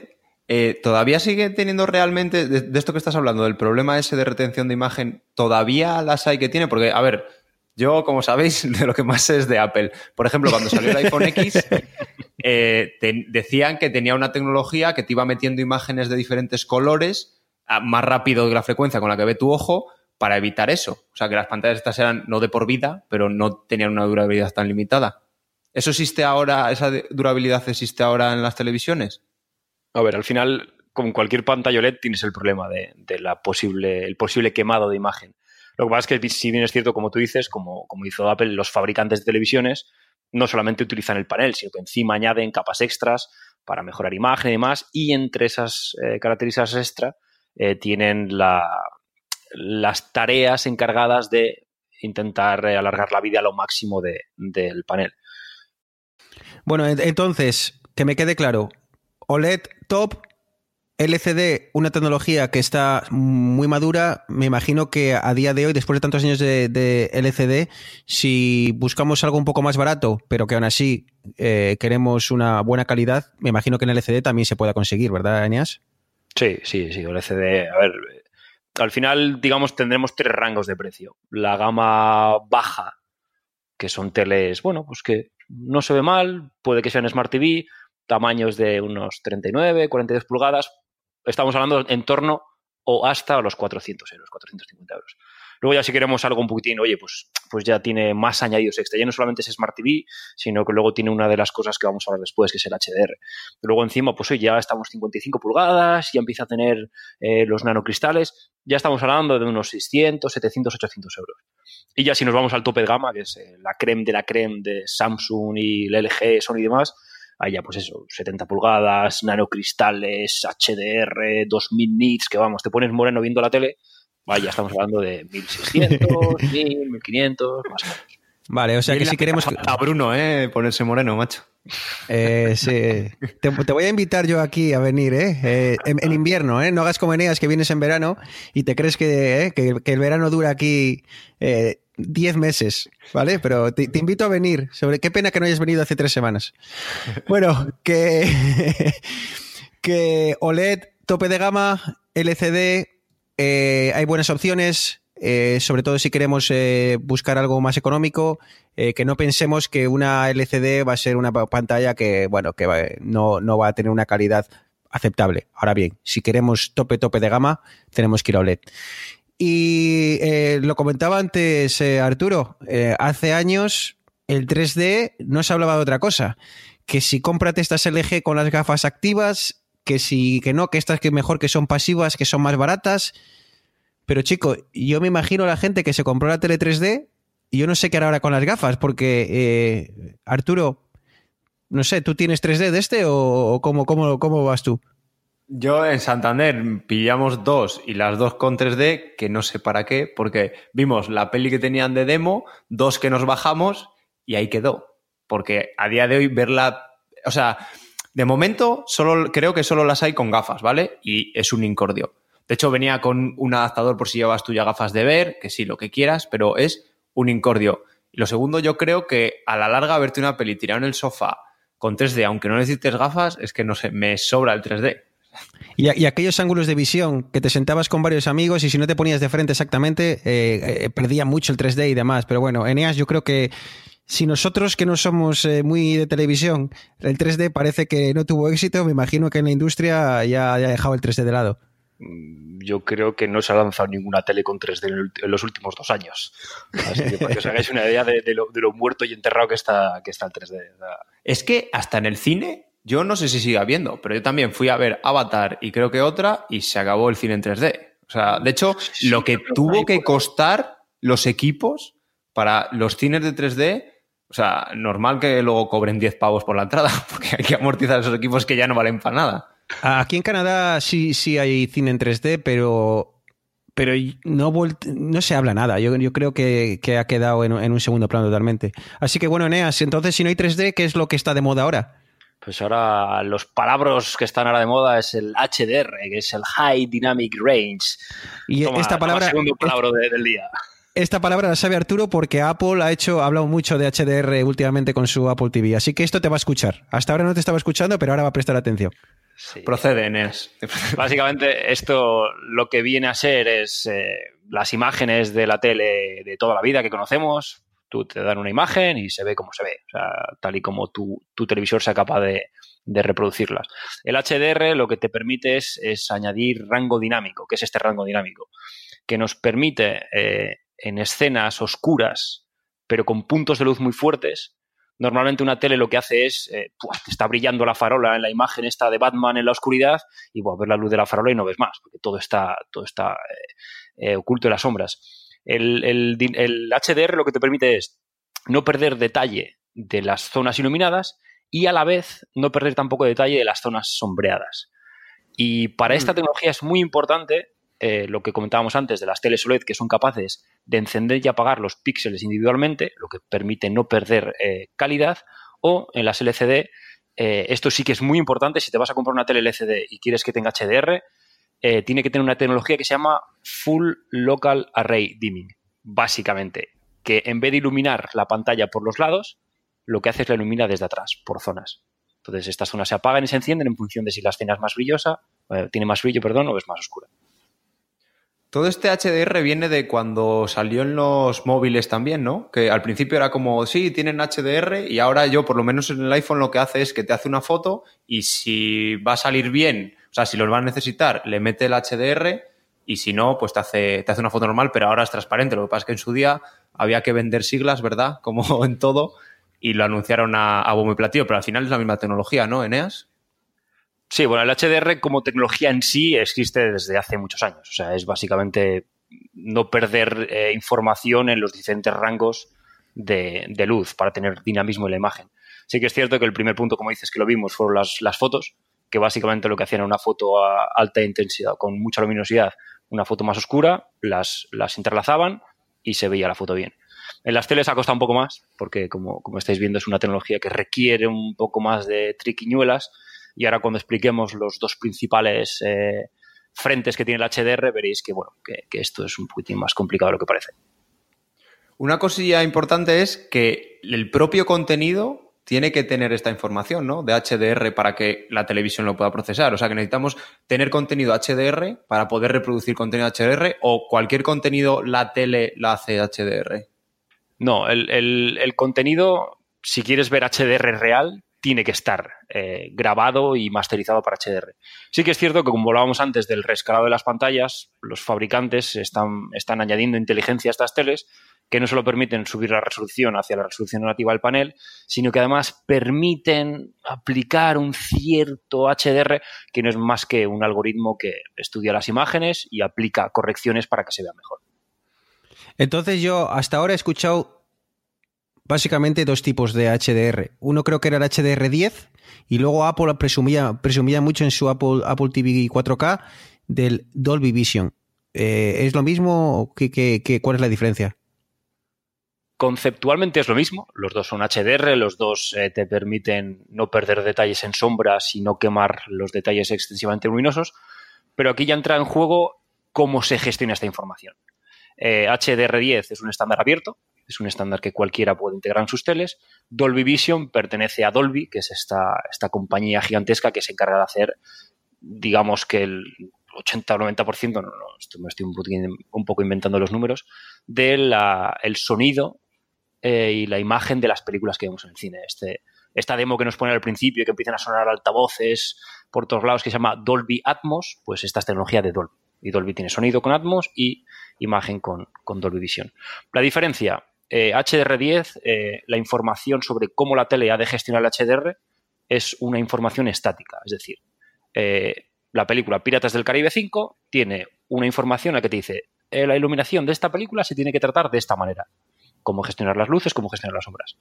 eh, ¿Todavía sigue teniendo realmente, de, esto que estás hablando, del problema ese de retención de imagen, todavía las hay que tiene? Porque, a ver, yo, como sabéis, de lo que más sé es de Apple. Por ejemplo, cuando salió el iPhone X, eh, decían que tenía una tecnología que te iba metiendo imágenes de diferentes colores más rápido que la frecuencia con la que ve tu ojo para evitar eso. O sea, que las pantallas estas eran no de por vida, pero no tenían una durabilidad tan limitada. ¿Eso existe ahora, esa durabilidad existe ahora en las televisiones? A ver, al final, con cualquier pantalla OLED tienes el problema de, la posible, el posible quemado de imagen. Lo que pasa es que, si bien es cierto, como tú dices, como, como hizo Apple, los fabricantes de televisiones no solamente utilizan el panel, sino que encima añaden capas extras para mejorar imagen y demás, y entre esas eh, características extra eh, tienen las tareas encargadas de intentar eh, alargar la vida a lo máximo del panel. Bueno, entonces, que me quede claro, OLED top, LCD, una tecnología que está muy madura, me imagino que a día de hoy, después de tantos años de, LCD, si buscamos algo un poco más barato, pero que aún así eh, queremos una buena calidad, me imagino que en LCD también se pueda conseguir, ¿verdad, Eneas? Sí, sí, sí, LCD, a ver, al final, digamos, tendremos tres rangos de precio. La gama baja, que son teles, bueno, pues que no se ve mal, puede que sean Smart TV, tamaños de unos 39, 42 pulgadas, estamos hablando en torno o hasta los 400 euros, 450 euros. Luego ya si queremos algo un poquitín, oye, pues, pues ya tiene más añadidos extra. Ya no solamente es Smart TV, sino que luego tiene una de las cosas que vamos a ver después, que es el HDR. Luego encima, pues hoy ya estamos 55 pulgadas, ya empieza a tener eh, los nanocristales, ya estamos hablando de unos 600, 700, 800 euros. Y ya si nos vamos al tope de gama, que es eh, la creme de la creme de Samsung y el LG, Sony y demás, Ahí ya, pues eso, 70 pulgadas, nanocristales, HDR, 2000 nits, que vamos, te pones moreno viendo la tele, vaya, estamos hablando de 1600, 1000, 1500, más o menos. Vale, o sea que si queremos. A Bruno, ¿eh? Ponerse moreno, macho. Eh, sí. Te, voy a invitar yo aquí a venir, ¿eh? eh en, invierno, ¿eh? No hagas como Eneas que vienes en verano y te crees que, ¿eh? que, que el verano dura aquí 10 meses, ¿vale? Pero te, invito a venir. Sobre qué pena que no hayas venido hace tres semanas. Bueno, que, que OLED, tope de gama, LCD, eh, hay buenas opciones. Eh, sobre todo si queremos eh, buscar algo más económico, que no pensemos que una LCD va a ser una pantalla que, bueno, que no, no va a tener una calidad aceptable. Ahora bien, si queremos tope, tope de gama, tenemos que ir a OLED. Y eh, lo comentaba antes eh, Arturo, eh, hace años el 3D no se hablaba de otra cosa, que si cómprate estas LG con las gafas activas, que si que no, que estas que mejor que son pasivas, que son más baratas. Pero chico, yo me imagino a la gente que se compró la tele 3D y yo no sé qué hará ahora con las gafas, porque Arturo, no sé, ¿tú tienes 3D de este o, cómo, cómo, cómo vas tú? Yo en Santander pillamos dos y las dos con 3D, que no sé para qué, porque vimos la peli que tenían de demo, dos que nos bajamos y ahí quedó. Porque a día de hoy verla, o sea, de momento solo creo que solo las hay con gafas, ¿vale? Y es un incordio. De hecho, venía con un adaptador por si llevas tú ya gafas de ver, que sí, lo que quieras, pero es un incordio. Y lo segundo, yo creo que a la larga verte una peli tirada en el sofá con 3D, aunque no necesites gafas, es que no sé, me sobra el 3D. Y, aquellos ángulos de visión que te sentabas con varios amigos y si no te ponías de frente exactamente, eh, eh, perdía mucho el 3D y demás. Pero bueno, Eneas, yo creo que si nosotros que no somos eh, muy de televisión, el 3D parece que no tuvo éxito, me imagino que en la industria ya, ha dejado el 3D de lado. mm, yo creo que no se ha lanzado ninguna tele con 3D en los últimos dos años. Así que para que os hagáis una idea de, lo, muerto y enterrado que está, que está el 3D. Es que hasta en el cine, yo no sé si sigue habiendo, pero yo también fui a ver Avatar y creo que otra y se acabó el cine en 3D. O sea, de hecho, lo que tuvo que costar los equipos para los cines de 3D o sea, normal que luego cobren 10 pavos por la entrada, porque hay que amortizar esos equipos que ya no valen para nada. Aquí en Canadá sí, sí hay cine en 3D, pero pero no, no se habla nada. Yo, yo creo que, que, ha quedado en, en, un segundo plano totalmente. Así que bueno, Eneas, entonces si no hay 3D, ¿qué es lo que está de moda ahora? Pues ahora los palabras que están ahora de moda es el HDR, que es el High Dynamic Range. Y esta palabra... segundo palabra del día. Esta palabra la sabe Arturo porque Apple ha hecho, ha hablado mucho de HDR últimamente con su Apple TV, así que esto te va a escuchar. Hasta ahora no te estaba escuchando, pero ahora va a prestar atención. Procede, Enes. Básicamente, esto lo que viene a ser es eh, las imágenes de la tele de toda la vida que conocemos. Te dan una imagen y se ve como se ve, o sea, tal y como tu, televisor sea capaz de, reproducirlas. El HDR lo que te permite es, añadir rango dinámico. ¿Qué es este rango dinámico? Que nos permite eh, en escenas oscuras, pero con puntos de luz muy fuertes, normalmente una tele lo que hace es, eh, está brillando la farola en la imagen esta de Batman en la oscuridad y bueno, ver la luz de la farola y no ves más, porque todo está, todo está eh, oculto en las sombras. El, el, HDR lo que te permite es no perder detalle de las zonas iluminadas y a la vez no perder tampoco detalle de las zonas sombreadas. Y para esta mm. tecnología es muy importante eh, lo que comentábamos antes de las teles OLED que son capaces de encender y apagar los píxeles individualmente, lo que permite no perder eh, calidad, o en las LCD, eh, esto sí que es muy importante, si te vas a comprar una tele LCD y quieres que tenga HDR, tiene que tener una tecnología que se llama Full Local Array Dimming, básicamente, que en vez de iluminar la pantalla por los lados, lo que hace es la ilumina desde atrás, por zonas. Entonces, estas zonas se apagan y se encienden en función de si la escena es más brillosa, tiene más brillo, perdón, o es más oscura. Todo este HDR viene de cuando salió en los móviles también, ¿no? Que al principio era como, sí, tienen HDR y ahora yo, por lo menos en el iPhone, lo que hace es que te hace una foto y si va a salir bien, sea, si los va a necesitar, le mete el HDR y si no, pues te hace, te hace una foto normal, pero ahora es transparente. Lo que pasa es que en su día había que vender siglas, ¿verdad? Como en todo, y lo anunciaron a, a bombo y platillo, pero al final es la misma tecnología, ¿no, Eneas? Sí, bueno, el HDR como tecnología en sí existe desde hace muchos años. O sea, es básicamente no perder eh, información en los diferentes rangos de, luz para tener dinamismo en la imagen. Sí que es cierto que el primer punto, como dices, que lo vimos fueron las, fotos, que básicamente lo que hacían era una foto a alta intensidad, con mucha luminosidad, una foto más oscura, las, las entrelazaban y se veía la foto bien. En las teles ha costado un poco más, porque como, como estáis viendo es una tecnología que requiere un poco más de triquiñuelas y ahora cuando expliquemos los dos principales eh, frentes que tiene el HDR, veréis que, bueno, que, esto es un poquitín más complicado de lo que parece. Una cosilla importante es que el propio contenido tiene que tener esta información, ¿no? De HDR para que la televisión lo pueda procesar. O sea que necesitamos tener contenido HDR para poder reproducir contenido HDR o cualquier contenido la tele la hace HDR. No, el contenido, si quieres ver HDR real, tiene que estar eh, grabado y masterizado para HDR. Sí que es cierto que, como hablábamos antes del rescalado de las pantallas, los fabricantes están, están añadiendo inteligencia a estas teles que no solo permiten subir la resolución hacia la resolución nativa del panel, sino que además permiten aplicar un cierto HDR que no es más que un algoritmo que estudia las imágenes y aplica correcciones para que se vea mejor. Entonces yo hasta ahora he escuchado básicamente dos tipos de HDR. Uno creo que era el HDR10 y luego Apple presumía, mucho en su Apple, TV 4K del Dolby Vision. Eh, ¿Es lo mismo? ¿Qué, cuál es la diferencia? Conceptualmente es lo mismo, los dos son HDR, los dos eh, te permiten no perder detalles en sombras y no quemar los detalles excesivamente luminosos, pero aquí ya entra en juego cómo se gestiona esta información. HDR10 eh, es un estándar abierto, es un estándar que cualquiera puede integrar en sus teles. Dolby Vision pertenece a Dolby, que es esta, esta compañía gigantesca que se encarga de hacer, digamos que el 80 o 90%, no, no, esto me estoy un, poco inventando los números, del el sonido eh, y la imagen de las películas que vemos en el cine. Este, esta demo que nos pone al principio y que empiezan a sonar altavoces por todos lados que se llama Dolby Atmos, pues esta es tecnología de Dolby. Y Dolby tiene sonido con Atmos y imagen con, Dolby Vision. La diferencia, HDR10, eh, eh, la información sobre cómo la tele ha de gestionar el HDR es una información estática. Es decir, la película Piratas del Caribe 5 tiene una información en la que te dice la iluminación de esta película se tiene que tratar de esta manera cómo gestionar las luces, cómo gestionar las sombras.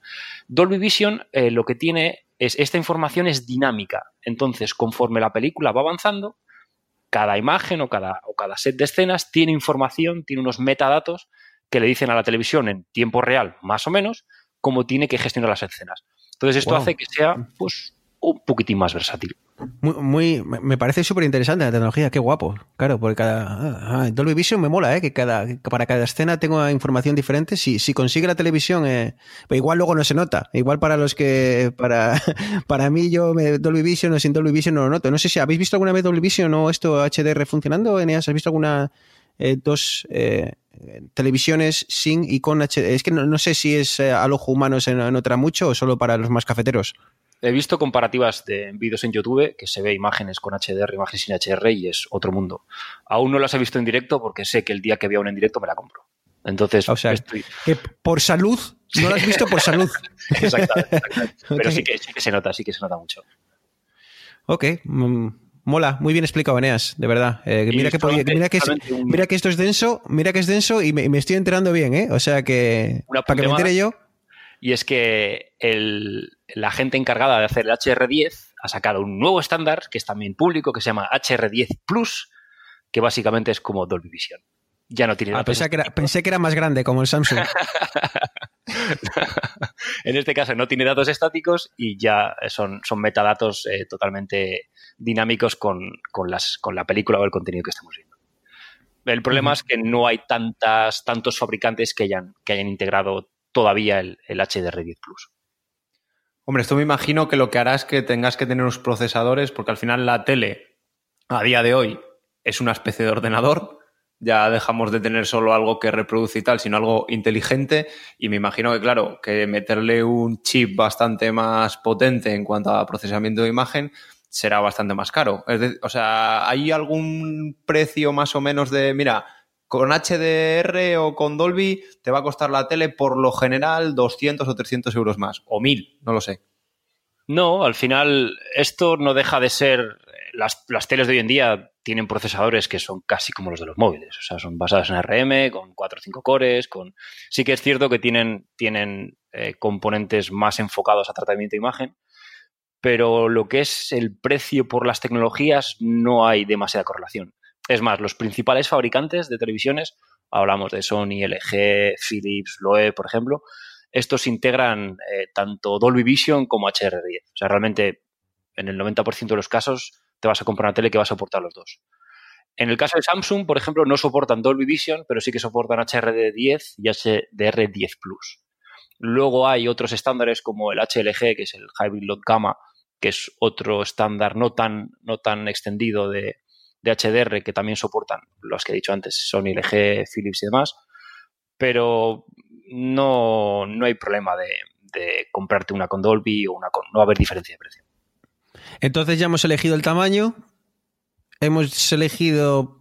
Dolby Vision eh, lo que tiene es, esta información es dinámica, entonces conforme la película va avanzando, cada imagen o cada, o cada set de escenas tiene información, tiene unos metadatos que le dicen a la televisión en tiempo real, más o menos, cómo tiene que gestionar las escenas. Entonces esto hace que sea pues, un poquitín más versátil. Muy, me parece súper interesante la tecnología, qué guapo. Claro, porque cada. Ah, ah, Dolby Vision me mola, ¿eh? Que cada, para cada escena tengo información diferente. Si, si consigue la televisión, eh, igual luego no se nota. Igual para los que. Para, para mí, yo Dolby Vision o sin Dolby Vision no lo noto. No sé si habéis visto alguna vez Dolby Vision o esto HDR funcionando, Eneas. ¿Has visto alguna. Eh, dos eh, televisiones sin y con HDR? Es que no, sé si es al ojo humano se nota mucho o solo para los más cafeteros. He visto comparativas de vídeos en YouTube que se ve imágenes con HDR, imágenes sin HDR y es otro mundo. Aún no las he visto en directo porque sé que el día que vea una en directo me la compro. Entonces, o sea, que por salud, no la has visto por salud. exactamente, Pero sí, que, se nota, sí que se nota mucho. Ok, mm, mola, muy bien explicado, Eneas, de verdad. Eh, mira, que, mira, que mira, que esto es denso, mira que es denso y me, estoy enterando bien, ¿eh? O sea que, para que me entere yo y es que la gente encargada de hacer el HR10 ha sacado un nuevo estándar que es también público, que se llama HR10 Plus, que básicamente es como Dolby Vision. Ya no tiene ah, pensé, que era, pensé que era más grande, como el Samsung. en este caso no tiene datos estáticos y ya son, son metadatos eh, totalmente dinámicos con, las, con la película o el contenido que estamos viendo. El problema es que no hay tantas, tantos fabricantes que hayan, que hayan integrado todavía el, HDR10 Plus. Hombre, esto me imagino que lo que hará es que tengas que tener unos procesadores, porque al final la tele, a día de hoy, es una especie de ordenador. Ya dejamos de tener solo algo que reproduce y tal, sino algo inteligente. Y me imagino que, claro, que meterle un chip bastante más potente en cuanto a procesamiento de imagen será bastante más caro. o sea, ¿hay algún precio más o menos de, mira, con HDR o con Dolby te va a costar la tele por lo general 200 o 300 euros más, o 1000, no lo sé. No, al final esto no deja de ser... Las, las, teles de hoy en día tienen procesadores que son casi como los de los móviles, o sea, son basadas en RM, con 4 o 5 cores, con... Sí que es cierto que tienen, tienen eh, componentes más enfocados a tratamiento de imagen, pero lo que es el precio por las tecnologías no hay demasiada correlación. Es más, los principales fabricantes de televisiones, hablamos de Sony, LG, Philips, Loe, por ejemplo, estos integran eh, tanto Dolby Vision como HDR10. O sea, realmente en el 90% de los casos te vas a comprar una tele que va a soportar los dos. En el caso de Samsung, por ejemplo, no soportan Dolby Vision, pero sí que soportan HDR10 y HDR10 Plus. Luego hay otros estándares como el HLG, que es el Hybrid Load Gamma, que es otro estándar no tan, no tan extendido de, de HDR que también soportan los que he dicho antes, Sony, LG, Philips y demás, pero no, no hay problema de, comprarte una con Dolby o una con... No haber diferencia de precio. Entonces ya hemos elegido el tamaño, hemos elegido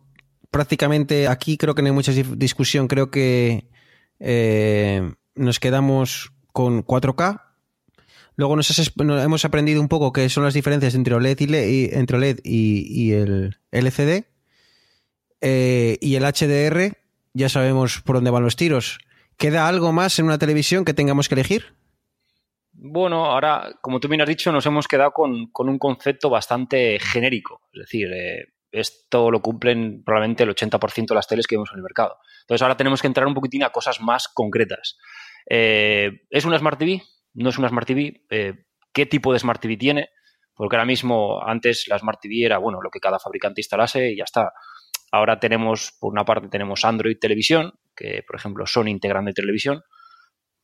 prácticamente, aquí creo que no hay mucha discusión, creo que eh, nos quedamos con 4K, Luego nos hemos aprendido un poco qué son las diferencias entre OLED y, entre OLED y, el LCD. Eh, y el HDR, ya sabemos por dónde van los tiros. ¿Queda algo más en una televisión que tengamos que elegir? Bueno, ahora, como tú bien has dicho, nos hemos quedado con, un concepto bastante genérico. Es decir, eh, esto lo cumplen probablemente el 80% de las teles que vemos en el mercado. Entonces ahora tenemos que entrar un poquitín a cosas más concretas. Eh, ¿Es una Smart TV? No es una Smart TV, eh, qué tipo de Smart TV tiene, porque ahora mismo antes la Smart TV era, bueno, lo que cada fabricante instalase y ya está. Ahora tenemos, por una parte tenemos Android Televisión, que por ejemplo son integrando de televisión,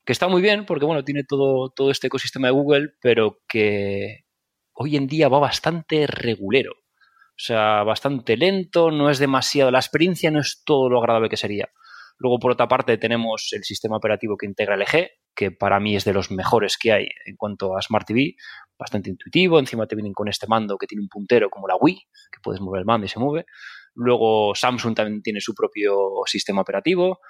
que está muy bien porque, bueno, tiene todo, todo este ecosistema de Google, pero que hoy en día va bastante regulero. O sea, bastante lento, no es demasiado, la experiencia no es todo lo agradable que sería. Luego, por otra parte, tenemos el sistema operativo que integra LG, que para mí es de los mejores que hay en cuanto a Smart TV, bastante intuitivo, encima te vienen con este mando que tiene un puntero como la Wii, que puedes mover el mando y se mueve. Luego Samsung también tiene su propio sistema operativo.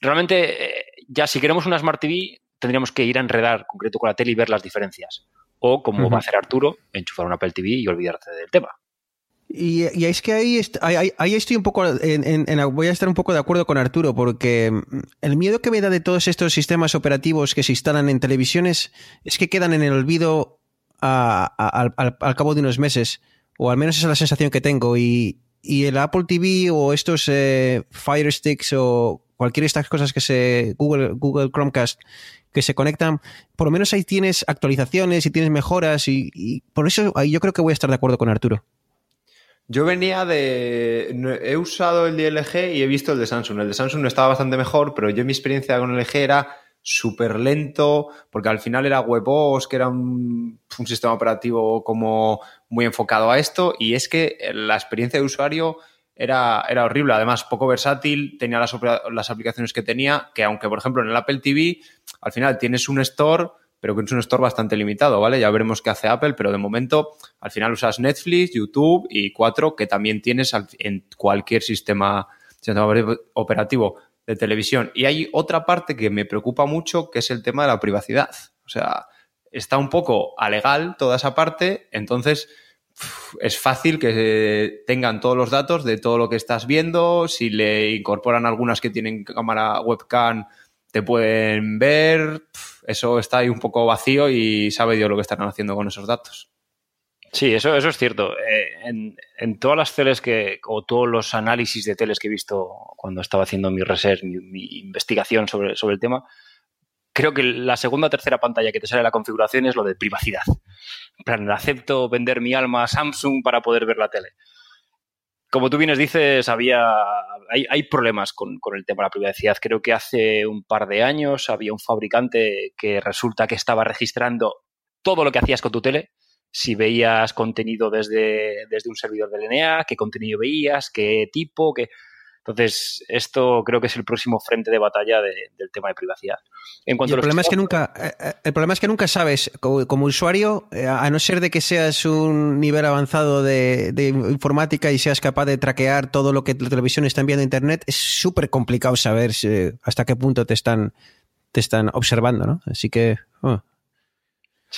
Realmente, eh, ya si queremos una Smart TV, tendríamos que ir a enredar concreto con la tele y ver las diferencias. O, como va a hacer Arturo, enchufar una Apple TV y olvidarte del tema. Y, es que ahí, ahí, estoy un poco, voy a estar un poco de acuerdo con Arturo, porque mm, el miedo que me da de todos estos sistemas operativos que se instalan en televisiones es que quedan en el olvido al, cabo de unos meses, o al menos esa es la sensación que tengo. Y, el Apple TV o estos eh, Fire Sticks o cualquier de estas cosas que se Google, Google Chromecast que se conectan, por lo menos ahí tienes actualizaciones y tienes mejoras y, y por eso yo creo que voy a estar de acuerdo con Arturo. Yo venía de. He usado el de LG y he visto el de Samsung. El de Samsung estaba bastante mejor, pero yo mi experiencia con LG era súper lento, porque al final era WebOS, que era un, sistema operativo como muy enfocado a esto, y es que la experiencia de usuario era, era horrible. Además, poco versátil, tenía las, las aplicaciones que tenía, que aunque, por ejemplo, en el Apple TV, al final tienes un store pero que es un store bastante limitado, ¿vale? Ya veremos qué hace Apple, pero de momento al final usas Netflix, YouTube y 4 que también tienes en cualquier sistema, operativo de televisión. Y hay otra parte que me preocupa mucho, que es el tema de la privacidad. O sea, está un poco alegal toda esa parte, entonces es fácil que tengan todos los datos de todo lo que estás viendo, si le incorporan algunas que tienen cámara webcam te pueden ver, eso está ahí un poco vacío y sabe Dios lo que están haciendo con esos datos. Sí, eso, eso es cierto. Eh, en, todas las teles que, o todos los análisis de teles que he visto cuando estaba haciendo mi research, mi, investigación sobre, sobre el tema, creo que la segunda o tercera pantalla que te sale la configuración es lo de privacidad. En plan, acepto vender mi alma a Samsung para poder ver la tele como tú vienes dices, había, hay, problemas con, el tema de la privacidad. Creo que hace un par de años había un fabricante que resulta que estaba registrando todo lo que hacías con tu tele. Si veías contenido desde, desde un servidor de LNA, qué contenido veías, qué tipo, qué... Entonces, esto creo que es el próximo frente de batalla del tema de privacidad. En cuanto el, problema es que nunca, eh, eh, el problema es que nunca sabes, como, usuario, eh, a no ser de que seas un nivel avanzado de, informática y seas capaz de traquear todo lo que la televisión está enviando a Internet, es súper complicado saber hasta qué punto te están, te están observando, ¿no? Así que... Oh.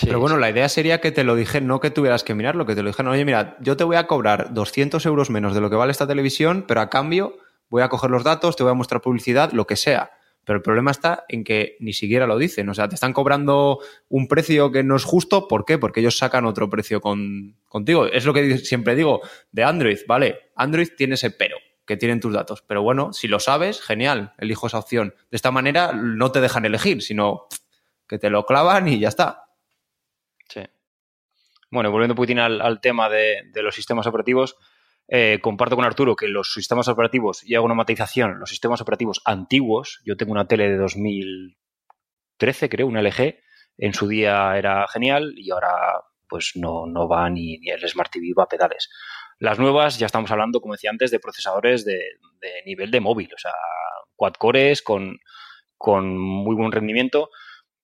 Pero bueno, la idea sería que te lo dije, no que tuvieras que mirarlo, que te lo dijeran, oye, mira, yo te voy a cobrar 200 euros menos de lo que vale esta televisión, pero a cambio voy a coger los datos, te voy a mostrar publicidad, lo que sea. Pero el problema está en que ni siquiera lo dicen. O sea, te están cobrando un precio que no es justo. ¿Por qué? Porque ellos sacan otro precio con, contigo. Es lo que siempre digo de Android. Vale, Android tiene ese pero que tienen tus datos. Pero bueno, si lo sabes, genial, elijo esa opción. De esta manera no te dejan elegir, sino que te lo clavan y ya está. Sí. Bueno, volviendo poquitín al, tema de, los sistemas operativos, eh, comparto con Arturo que los sistemas operativos, y hago una matización, los sistemas operativos antiguos, yo tengo una tele de 2013, creo, una LG, en su día era genial y ahora pues no, no va ni, el Smart TV va a pedales. Las nuevas ya estamos hablando, como decía antes, de procesadores de, nivel de móvil, o sea, quad cores con, con muy buen rendimiento.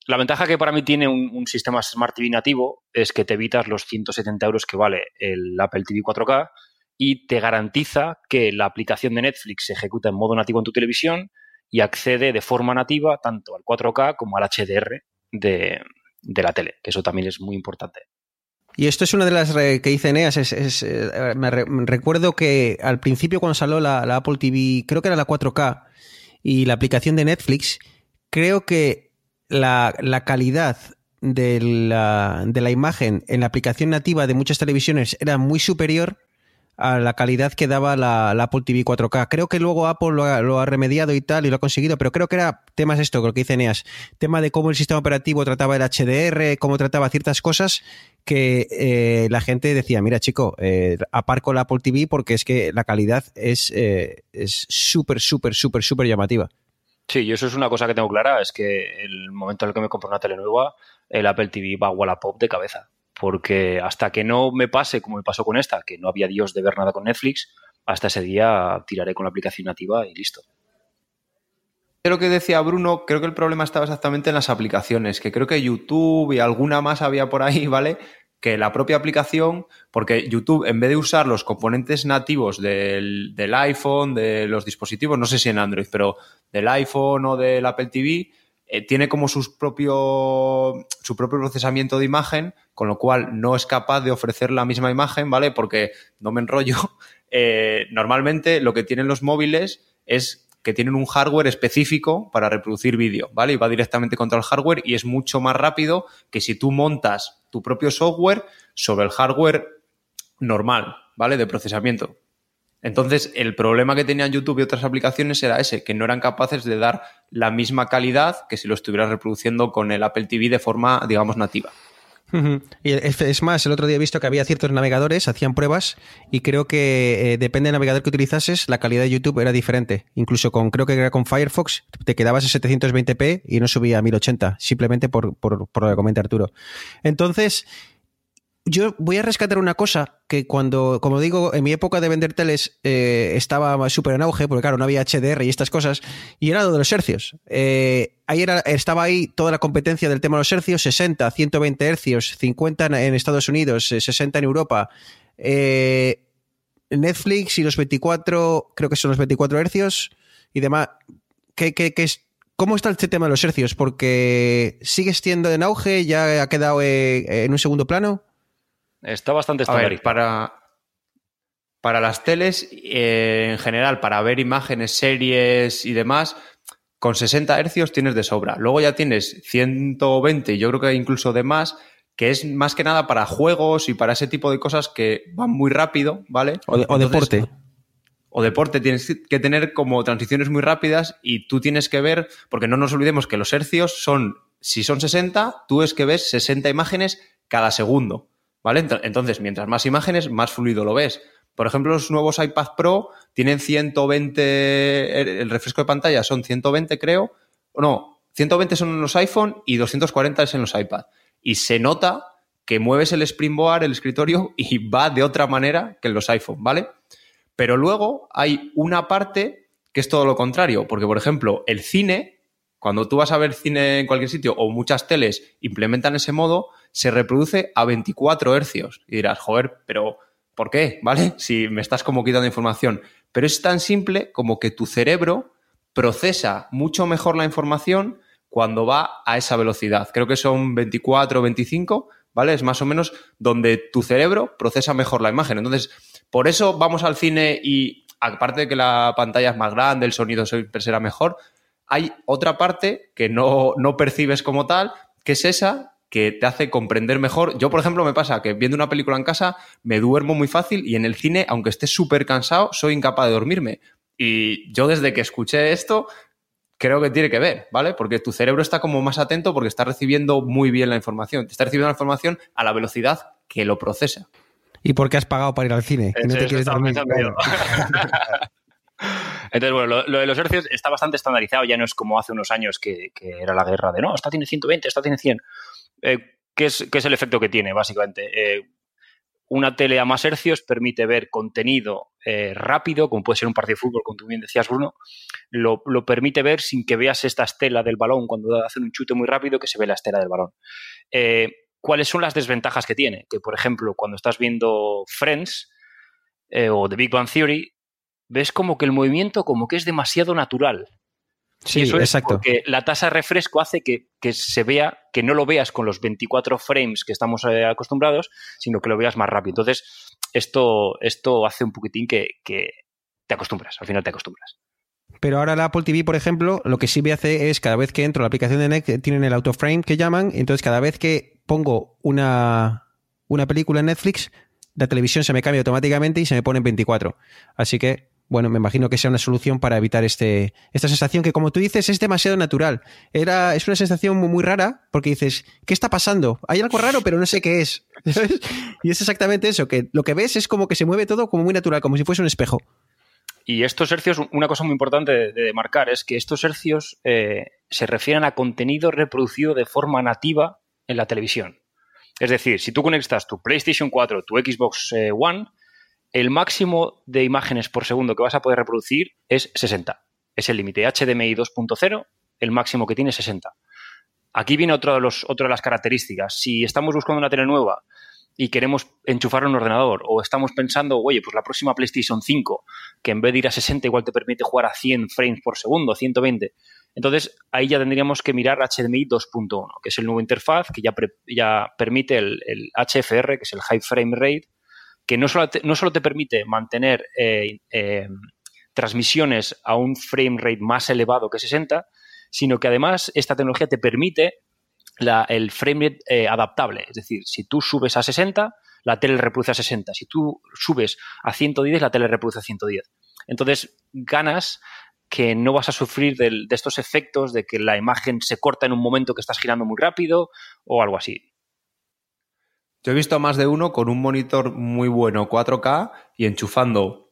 La ventaja que para mí tiene un, sistema Smart TV nativo es que te evitas los 170 euros que vale el Apple TV 4K y te garantiza que la aplicación de Netflix se ejecuta en modo nativo en tu televisión y accede de forma nativa tanto al 4K como al HDR de, la tele, que eso también es muy importante. Y esto es una de las que dice Eneas. Es, eh, me, recuerdo que al principio cuando salió la, Apple TV, creo que era la 4K, y la aplicación de Netflix, creo que la, calidad de la, de la, imagen en la aplicación nativa de muchas televisiones era muy superior a la calidad que daba la, Apple TV 4K. Creo que luego Apple lo ha, remediado y tal y lo ha conseguido, pero creo que era temas esto, lo que dice Neas, tema de cómo el sistema operativo trataba el HDR, cómo trataba ciertas cosas que eh, la gente decía, mira chico, eh, aparco la Apple TV porque es que la calidad es eh, súper, súper, súper, súper llamativa. Sí, y eso es una cosa que tengo clara, es que el momento en el que me compro una tele nueva, el Apple TV va a Wallapop de cabeza porque hasta que no me pase como me pasó con esta, que no había Dios de ver nada con Netflix, hasta ese día tiraré con la aplicación nativa y listo. lo que decía Bruno, creo que el problema estaba exactamente en las aplicaciones, que creo que YouTube y alguna más había por ahí, ¿vale? Que la propia aplicación, porque YouTube, en vez de usar los componentes nativos del, del iPhone, de los dispositivos, no sé si en Android, pero del iPhone o del Apple TV, eh, tiene como propio, su propio procesamiento de imagen, con lo cual no es capaz de ofrecer la misma imagen, ¿vale? Porque no me enrollo. Eh, normalmente lo que tienen los móviles es que tienen un hardware específico para reproducir vídeo, ¿vale? Y va directamente contra el hardware y es mucho más rápido que si tú montas tu propio software sobre el hardware normal, ¿vale? De procesamiento. Entonces, el problema que tenían YouTube y otras aplicaciones era ese, que no eran capaces de dar la misma calidad que si lo estuvieras reproduciendo con el Apple TV de forma, digamos, nativa. Y es más, el otro día he visto que había ciertos navegadores, hacían pruebas y creo que eh, depende del navegador que utilizases, la calidad de YouTube era diferente. Incluso con, creo que era con Firefox, te quedabas en 720p y no subía a 1080, simplemente por, por, por lo que comenta Arturo. Entonces, yo voy a rescatar una cosa que cuando, como digo, en mi época de vender teles eh, estaba súper en auge, porque claro, no había HDR y estas cosas, y era lo de los hercios. Eh, ahí era, estaba ahí toda la competencia del tema de los hercios, 60, 120 hercios, 50 en Estados Unidos, 60 eh, en Europa. Netflix y los 24, creo que son los 24 hercios y demás. ¿Qué, qué, qué es, ¿Cómo está este tema de los hercios? Porque sigue siendo en auge, ya ha quedado en un segundo plano. Está bastante estandarizado. para, para las teles, eh, en general, para ver imágenes, series y demás, con 60 hercios tienes de sobra. Luego ya tienes 120, yo creo que incluso de más, que es más que nada para juegos y para ese tipo de cosas que van muy rápido, ¿vale? O, deporte. O deporte, tienes que tener como transiciones muy rápidas y tú tienes que ver, porque no nos olvidemos que los hercios son, si son 60, tú es que ves 60 imágenes cada segundo. ¿Vale? Entonces, mientras más imágenes, más fluido lo ves. Por ejemplo, los nuevos iPad Pro tienen 120, el refresco de pantalla son 120 creo, no, 120 son en los iPhone y 240 es en los iPad. Y se nota que mueves el Springboard, el escritorio, y va de otra manera que en los iPhone, ¿vale? Pero luego hay una parte que es todo lo contrario, porque por ejemplo, el cine, cuando tú vas a ver cine en cualquier sitio o muchas teles implementan ese modo, se reproduce a 24 hercios. Y dirás, joder, pero ¿por qué? ¿Vale? Si me estás como quitando información. Pero es tan simple como que tu cerebro procesa mucho mejor la información cuando va a esa velocidad. Creo que son 24 o 25, ¿vale? Es más o menos donde tu cerebro procesa mejor la imagen. Entonces, por eso vamos al cine y aparte de que la pantalla es más grande, el sonido siempre será mejor, hay otra parte que no, no percibes como tal, que es esa que te hace comprender mejor. Yo, por ejemplo, me pasa que viendo una película en casa me duermo muy fácil y en el cine, aunque esté súper cansado, soy incapaz de dormirme. Y yo desde que escuché esto, creo que tiene que ver, ¿vale? Porque tu cerebro está como más atento porque está recibiendo muy bien la información. Te está recibiendo la información a la velocidad que lo procesa. ¿Y por qué has pagado para ir al cine? no te quieres dormir. Entonces, bueno, lo, de los hercios está bastante estandarizado, ya no es como hace unos años que, era la guerra de no, esta tiene 120, esta tiene 100. Eh, ¿qué, es, es, el efecto que tiene, básicamente? Eh, una tele a más hercios permite ver contenido eh, rápido, como puede ser un partido de fútbol, como tú bien decías, Bruno, lo, permite ver sin que veas esta estela del balón cuando hacen un chute muy rápido que se ve la estela del balón. ¿Cuáles son las desventajas que tiene? Que, por ejemplo, cuando estás viendo Friends o The Big Bang Theory, ves como que el movimiento como que es demasiado natural. Sí, eso exacto. porque la tasa de refresco hace que, se vea, que no lo veas con los 24 frames que estamos eh, acostumbrados, sino que lo veas más rápido. Entonces, esto, esto hace un poquitín que, te acostumbras, al final te acostumbras. Pero ahora la Apple TV, por ejemplo, lo que sí me hace es cada vez que entro a la aplicación de Netflix, tienen el autoframe que llaman, entonces cada vez que pongo una, una película en Netflix, la televisión se me cambia automáticamente y se me pone en 24. Así que bueno, me imagino que sea una solución para evitar este, esta sensación que, como tú dices, es demasiado natural. Era, es una sensación muy, rara porque dices, ¿qué está pasando? Hay algo raro, pero no sé qué es. y es exactamente eso, que lo que ves es como que se mueve todo como muy natural, como si fuese un espejo. Y estos hercios, una cosa muy importante de, marcar es que estos hercios eh, se refieren a contenido reproducido de forma nativa en la televisión. Es decir, si tú conectas tu PlayStation 4, tu Xbox eh, One, el máximo de imágenes por segundo que vas a poder reproducir es 60. es el límite. HDMI 2.0, el máximo que tiene es 60. Aquí viene otra de las características. Si estamos buscando una tele nueva y queremos enchufar un ordenador o estamos pensando, oye, pues la próxima PlayStation 5, que en vez de ir a 60 igual te permite jugar a 100 frames por segundo, 120, entonces ahí ya tendríamos que mirar HDMI 2.1, que es el nuevo interfaz que ya, ya permite el, HFR, que es el High Frame Rate, que no solo te, no solo te permite mantener eh, eh, transmisiones a un frame rate más elevado que 60, sino que además esta tecnología te permite el frame rate eh, adaptable. Es decir, si tú subes a 60, la tele reproduce a 60. Si tú subes a 110, la tele reproduce a 110. Entonces, ganas que no vas a sufrir de, estos efectos de que la imagen se corta en un momento que estás girando muy rápido o algo así. Yo he visto más de uno con un monitor muy bueno 4K y enchufando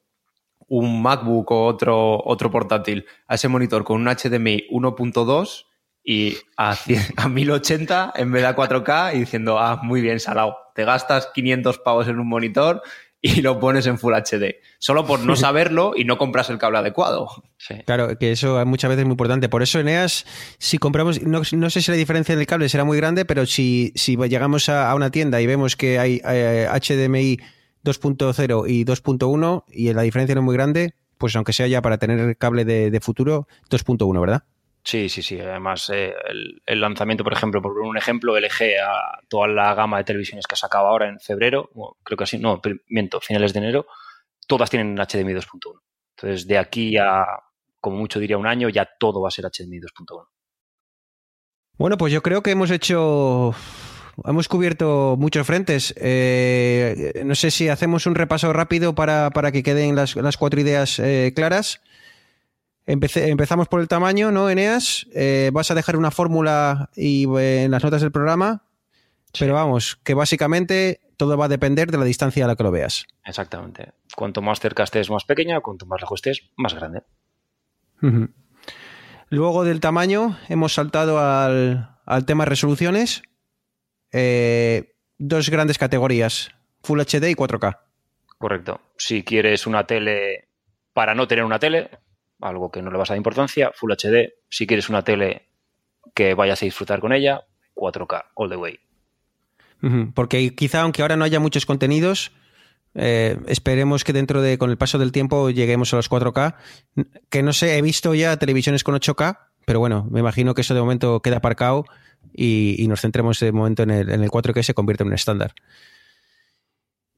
un MacBook o otro, otro portátil a ese monitor con un HDMI 1.2 y a, a 1080 en vez de a 4K y diciendo, ah, muy bien, salado, te gastas 500 pavos en un monitor y lo pones en Full HD. Solo por no saberlo y no compras el cable adecuado. Claro, que eso muchas veces es muy importante. Por eso, Eneas, si compramos, no, sé si la diferencia en el cable será muy grande, pero si, si llegamos a, una tienda y vemos que hay HDMI 2.0 y 2.1 y la diferencia no es muy grande, pues aunque sea ya para tener el cable de, de futuro, 2.1, ¿verdad? Sí, sí, sí. Además, eh, el, lanzamiento, por ejemplo, por un ejemplo, LG a toda la gama de televisiones que ha sacado ahora en febrero, creo que así, no, miento, finales de enero, todas tienen HDMI 2.1. Entonces, de aquí a, como mucho diría un año, ya todo va a ser HDMI 2.1. Bueno, pues yo creo que hemos hecho hemos cubierto muchos frentes. Eh, no sé si hacemos un repaso rápido para, que queden las, cuatro ideas eh, claras empezamos por el tamaño, ¿no, Eneas? Eh, vas a dejar una fórmula y eh, en las notas del programa, pero vamos, que básicamente todo va a depender de la distancia a la que lo veas. Exactamente. Cuanto más cerca estés, más pequeña, cuanto más lejos estés, más grande. Luego del tamaño, hemos saltado al, tema resoluciones. Eh, dos grandes categorías, Full HD y 4K. Correcto. Si quieres una tele para no tener una tele, algo que no le vas a dar importancia, Full HD, si quieres una tele que vayas a disfrutar con ella, 4K, all the way. Porque quizá aunque ahora no haya muchos contenidos, eh, esperemos que dentro de, con el paso del tiempo, lleguemos a los 4K. Que no sé, he visto ya televisiones con 8K, pero bueno, me imagino que eso de momento queda aparcado y, nos centremos de momento en el, en el 4K y se convierte en un estándar.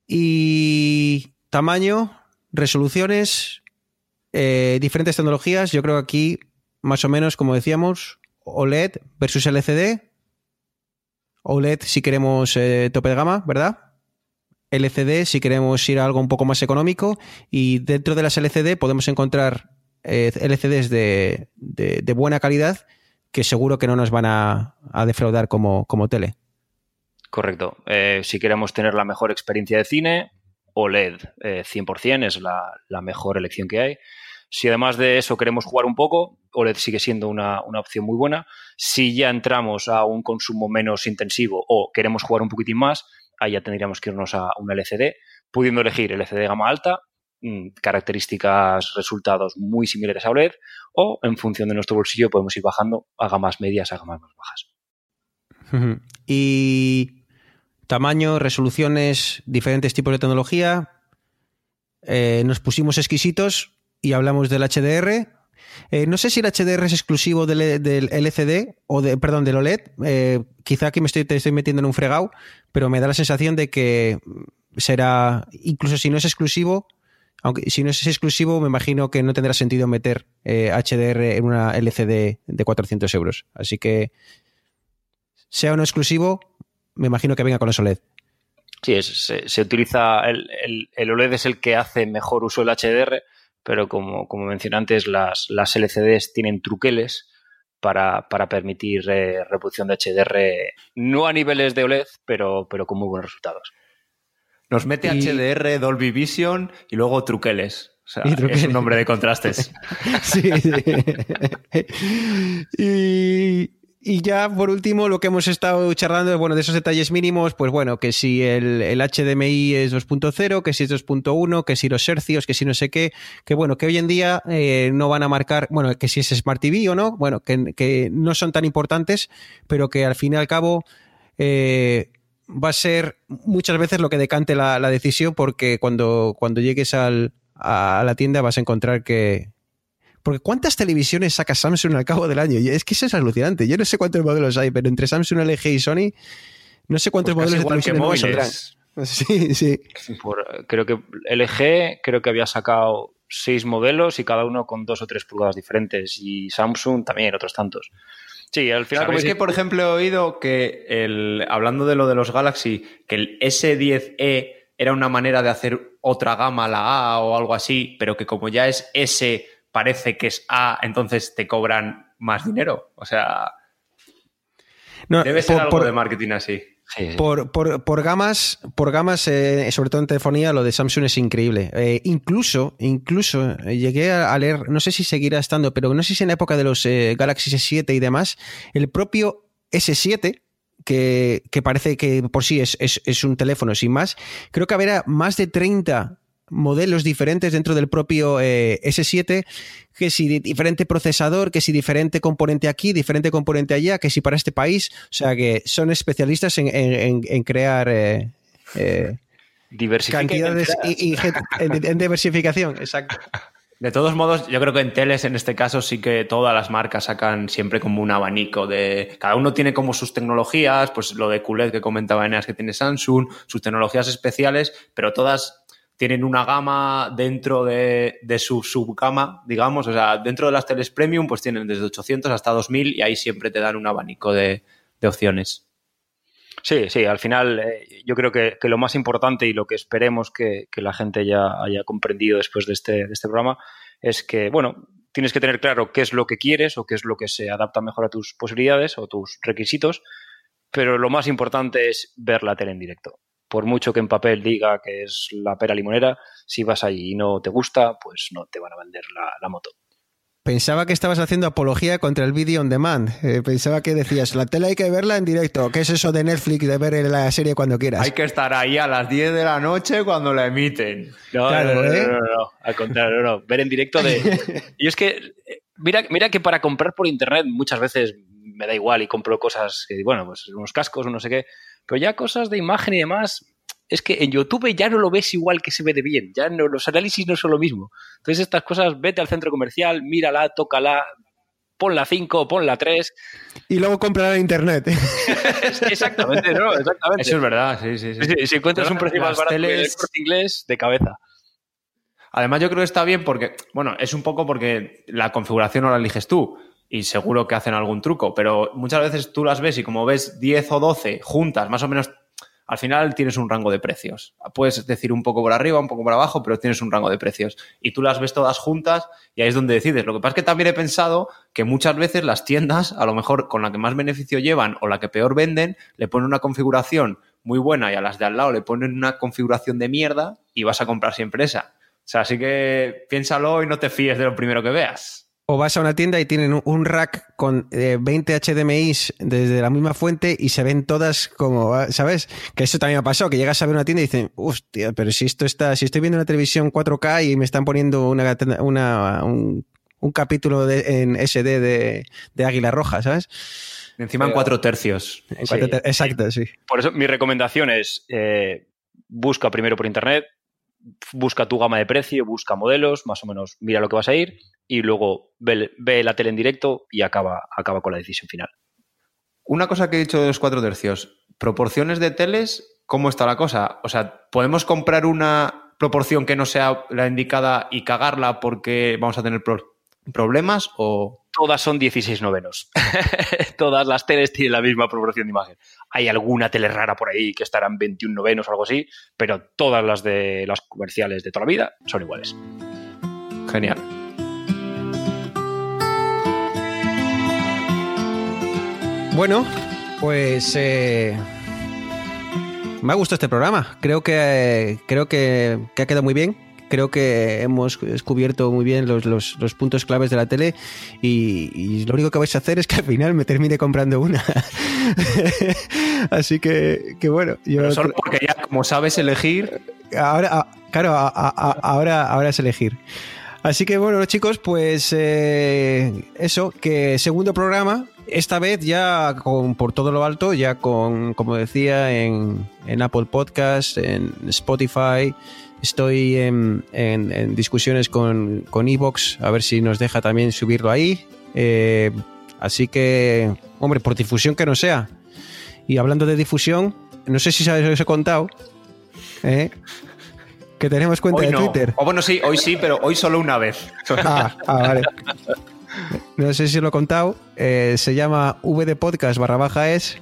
Y tamaño, resoluciones, eh, diferentes tecnologías, yo creo que aquí, más o menos, como decíamos, OLED versus LCD. OLED si queremos eh, tope de gama, ¿verdad? LCD si queremos ir a algo un poco más económico. Y dentro de las LCD podemos encontrar eh, LCDs de, buena calidad que seguro que no nos van a, defraudar como, como, tele. Correcto. si queremos tener la mejor experiencia de cine, OLED 100% es la, la, mejor elección que hay. Si además de eso queremos jugar un poco, OLED sigue siendo una, opción muy buena. Si ya entramos a un consumo menos intensivo o queremos jugar un poquitín más, ahí ya tendríamos que irnos a un LCD, pudiendo elegir LCD gama alta, mm, características, resultados muy similares a OLED, o en función de nuestro bolsillo podemos ir bajando a gamas medias, a gamas más bajas. Y tamaño, resoluciones, diferentes tipos de tecnología. Eh, nos pusimos exquisitos y hablamos del HDR. Eh, no sé si el HDR es exclusivo del, LCD o de, perdón, del OLED. Eh, quizá aquí me estoy, estoy metiendo en un fregado, pero me da la sensación de que será, incluso si no es exclusivo, aunque si no es exclusivo, me imagino que no tendrá sentido meter HDR eh, en una LCD de 400 euros. Así que, sea o no exclusivo, me imagino que venga con los OLED. Sí, se, utiliza, el, el, OLED es el que hace mejor uso del HDR pero como, como mencioné antes, las, las LCDs tienen truqueles para, permitir eh, reproducción de HDR, no a niveles de OLED, pero, pero con muy buenos resultados. Nos mete HDR, Dolby Vision y luego truqueles. O sea, es un nombre de contrastes. sí. y, Y ya por último, lo que hemos estado charlando, bueno, de esos detalles mínimos, pues bueno, que si el, HDMI es 2.0, que si es 2.1, que si los hercios, que si no sé qué, que bueno, que hoy en día eh, no van a marcar, bueno, que si es Smart TV o no, bueno, que, no son tan importantes, pero que al fin y al cabo eh, va a ser muchas veces lo que decante la, decisión, porque cuando, cuando llegues al, a la tienda vas a encontrar que, porque ¿cuántas televisiones saca Samsung al cabo del año? Y es que eso es alucinante. Yo no sé cuántos modelos hay, pero entre Samsung, LG y Sony, no sé cuántos pues modelos de televisiones Sí, sí. creo que LG creo que había sacado seis modelos y cada uno con dos o tres pulgadas diferentes. Y Samsung también, otros tantos. Sí, al final. como es que, por ejemplo, he oído que el, hablando de lo de los Galaxy, que el S10e era una manera de hacer otra gama, la A o algo así, pero que como ya es S parece que es A, entonces te cobran más dinero. O sea, debe ser algo de marketing así. Por, gamas, por gamas eh, sobre todo en telefonía, lo de Samsung es increíble. Eh, incluso, incluso eh, llegué a, leer, no sé si seguirá estando, pero no sé si en la época de los Galaxy S7 y demás, el propio S7, que, parece que por sí es, es, un teléfono sin más, creo que habrá más de 30 modelos diferentes dentro del propio eh, S7, que si diferente procesador, que si diferente componente aquí, diferente componente allá, que si para este país, o sea que son especialistas en, crear eh, eh cantidades y, en, diversificación, exacto. De todos modos, yo creo que en teles en este caso sí que todas las marcas sacan siempre como un abanico de... Cada uno tiene como sus tecnologías, pues lo de QLED que comentaba Eneas que tiene Samsung, sus tecnologías especiales, pero todas tienen una gama dentro de, su subgama, digamos, o sea, dentro de las teles premium, pues tienen desde 800 hasta 2000 y ahí siempre te dan un abanico de, opciones. Sí, sí, al final eh, yo creo que, lo más importante y lo que esperemos que, la gente ya haya comprendido después de este, de este programa es que, bueno, tienes que tener claro qué es lo que quieres o qué es lo que se adapta mejor a tus posibilidades o tus requisitos, pero lo más importante es ver la tele en directo por mucho que en papel diga que es la pera limonera, si vas allí y no te gusta, pues no te van a vender la, moto. Pensaba que estabas haciendo apología contra el video on demand. Eh, pensaba que decías, la tele hay que verla en directo. ¿Qué es eso de Netflix de ver la serie cuando quieras? Hay que estar ahí a las 10 de la noche cuando la emiten. No, no, no, ¿eh? no, no, al contrario, no, Ver en directo de... y es que, mira, mira que para comprar por internet muchas veces me da igual y compro cosas que, bueno, pues unos cascos no sé qué, pero ya cosas de imagen y demás, es que en YouTube ya no lo ves igual que se ve de bien, ya no, los análisis no son lo mismo. Entonces estas cosas, vete al centro comercial, mírala, tócala, pon la 5, pon la 3. Y luego cómprala en internet. exactamente, ¿no? Exactamente. Eso es verdad, sí, sí. sí. si encuentras un precio más barato teles... el corte inglés, de cabeza. Además, yo creo que está bien porque, bueno, es un poco porque la configuración no la eliges tú y seguro que hacen algún truco, pero muchas veces tú las ves y como ves 10 o 12 juntas, más o menos al final tienes un rango de precios. Puedes decir un poco por arriba, un poco por abajo, pero tienes un rango de precios. Y tú las ves todas juntas y ahí es donde decides. Lo que pasa es que también he pensado que muchas veces las tiendas, a lo mejor con la que más beneficio llevan o la que peor venden, le ponen una configuración muy buena y a las de al lado le ponen una configuración de mierda y vas a comprar siempre esa. O sea, así que piénsalo y no te fíes de lo primero que veas. O vas a una tienda y tienen un rack con 20 eh, HDMIs desde la misma fuente y se ven todas como, ¿sabes? Que eso también ha pasado, que llegas a ver una tienda y dicen, hostia, pero si esto está, si estoy viendo una televisión 4K y me están poniendo una, un, capítulo en SD de, Águila Roja, ¿sabes? Encima en cuatro tercios. exacto, sí. Por eso mi recomendación es, eh, busca primero por internet, busca tu gama de precio, busca modelos, más o menos mira lo que vas a ir y luego ve, la tele en directo y acaba, acaba con la decisión final. Una cosa que he dicho de los cuatro tercios, proporciones de teles, ¿cómo está la cosa? O sea, ¿podemos comprar una proporción que no sea la indicada y cagarla porque vamos a tener problemas o...? Todas son 16 novenos. Todas las teles tienen la misma proporción de imagen. Hay alguna tele rara por ahí que estarán 21 novenos o algo así, pero todas las de las comerciales de toda la vida son iguales. Genial. Bueno, pues eh, me ha gustado este programa. Creo que creo que, ha quedado muy bien. Creo que hemos descubierto muy bien los, los, los puntos claves de la tele y, y, lo único que vais a hacer es que al final me termine comprando una. Así que, que bueno. Yo Pero solo porque ya como sabes elegir... Ahora, claro, a, a, ahora, ahora es elegir. Así que bueno, chicos, pues eh, eso, que segundo programa, esta vez ya con, por todo lo alto, ya con, como decía, en, en Apple Podcast, en Spotify, estoy en, en, en discusiones con, con Evox, a ver si nos deja también subirlo ahí. Eh, así que, hombre, por difusión que no sea. Y hablando de difusión, no sé si sabes os he contado. ¿eh? que tenemos cuenta hoy de no. Twitter. O bueno, sí, hoy sí, pero hoy solo una vez. Ah, ah vale. No sé si lo he contado. Eh, se llama VD Podcast barra baja es.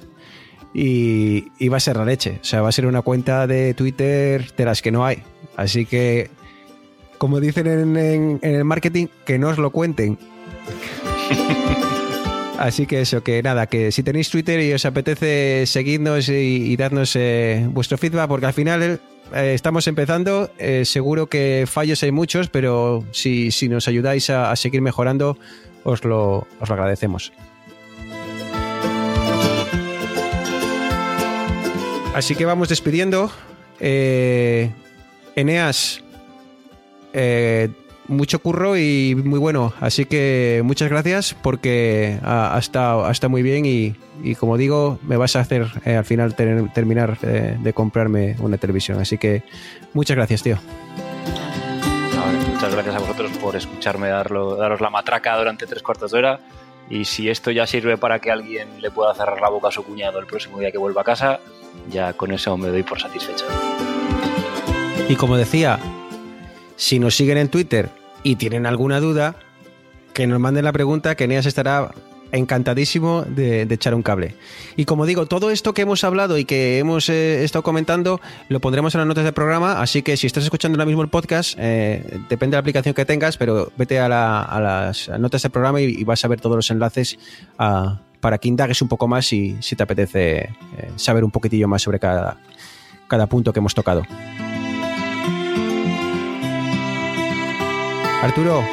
Y, y, va a ser la leche. O sea, va a ser una cuenta de Twitter de las que no hay. Así que, como dicen en, en, en el marketing, que no os lo cuenten. Así que eso, que nada, que si tenéis Twitter y os apetece seguidnos y, y darnos eh, vuestro feedback, porque al final eh, estamos empezando, eh, seguro que fallos hay muchos, pero si, si nos ayudáis a, a, seguir mejorando, os lo, os lo agradecemos. Así que vamos despidiendo. Eh, Eneas, eh, mucho curro y muy bueno. Así que muchas gracias porque estado, ha estado, muy bien y, y, como digo, me vas a hacer eh, al final ter, terminar eh, de comprarme una televisión. Así que muchas gracias, tío. muchas gracias a vosotros por escucharme darlo, daros la matraca durante tres cuartos de hora. Y si esto ya sirve para que alguien le pueda cerrar la boca a su cuñado el próximo día que vuelva a casa, ya con eso me doy por satisfecho. Y como decía, si nos siguen en Twitter y tienen alguna duda, que nos manden la pregunta, que Neas estará encantadísimo de, echar un cable. Y como digo, todo esto que hemos hablado y que hemos eh, estado comentando lo pondremos en las notas del programa, así que si estás escuchando ahora mismo el podcast, eh, depende de la aplicación que tengas, pero vete a, la, a las notas del programa y, vas a ver todos los enlaces a, para que indagues un poco más y si te apetece eh, saber un poquitillo más sobre cada, cada punto que hemos tocado. Arturo,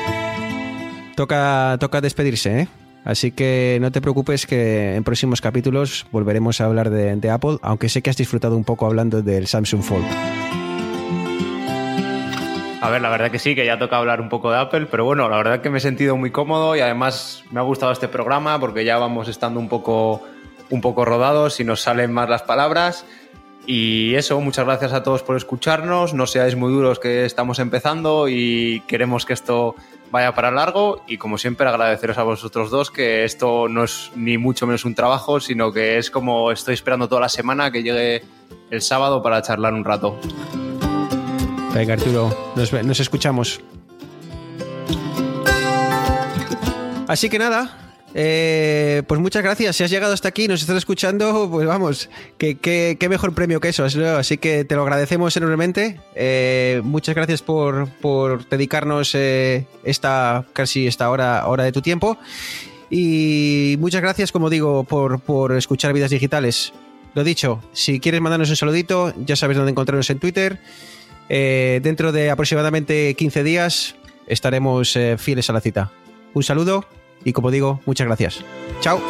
toca, toca despedirse, ¿eh? Así que no te preocupes que en próximos capítulos volveremos a hablar de, de, Apple, aunque sé que has disfrutado un poco hablando del Samsung Fold. A ver, la verdad que sí, que ya toca hablar un poco de Apple, pero bueno, la verdad que me he sentido muy cómodo y además me ha gustado este programa porque ya vamos estando un poco, un poco rodados y nos salen más las palabras. Y eso, muchas gracias a todos por escucharnos. No seáis muy duros que estamos empezando y queremos que esto vaya para largo. Y como siempre, agradeceros a vosotros dos que esto no es ni mucho menos un trabajo, sino que es como estoy esperando toda la semana que llegue el sábado para charlar un rato. Venga, Arturo, nos, nos escuchamos. Así que nada, eh, pues muchas gracias. Si has llegado hasta aquí, nos estás escuchando, pues vamos, qué que, mejor premio que eso. Así que te lo agradecemos enormemente. Eh, muchas gracias por, por dedicarnos eh, esta casi esta hora, hora de tu tiempo. Y muchas gracias, como digo, por, por escuchar Vidas Digitales. Lo dicho, si quieres mandarnos un saludito, ya sabes dónde encontrarnos en Twitter. dentro de aproximadamente 15 días estaremos fieles a la cita. Un saludo y como digo, muchas gracias. Chao.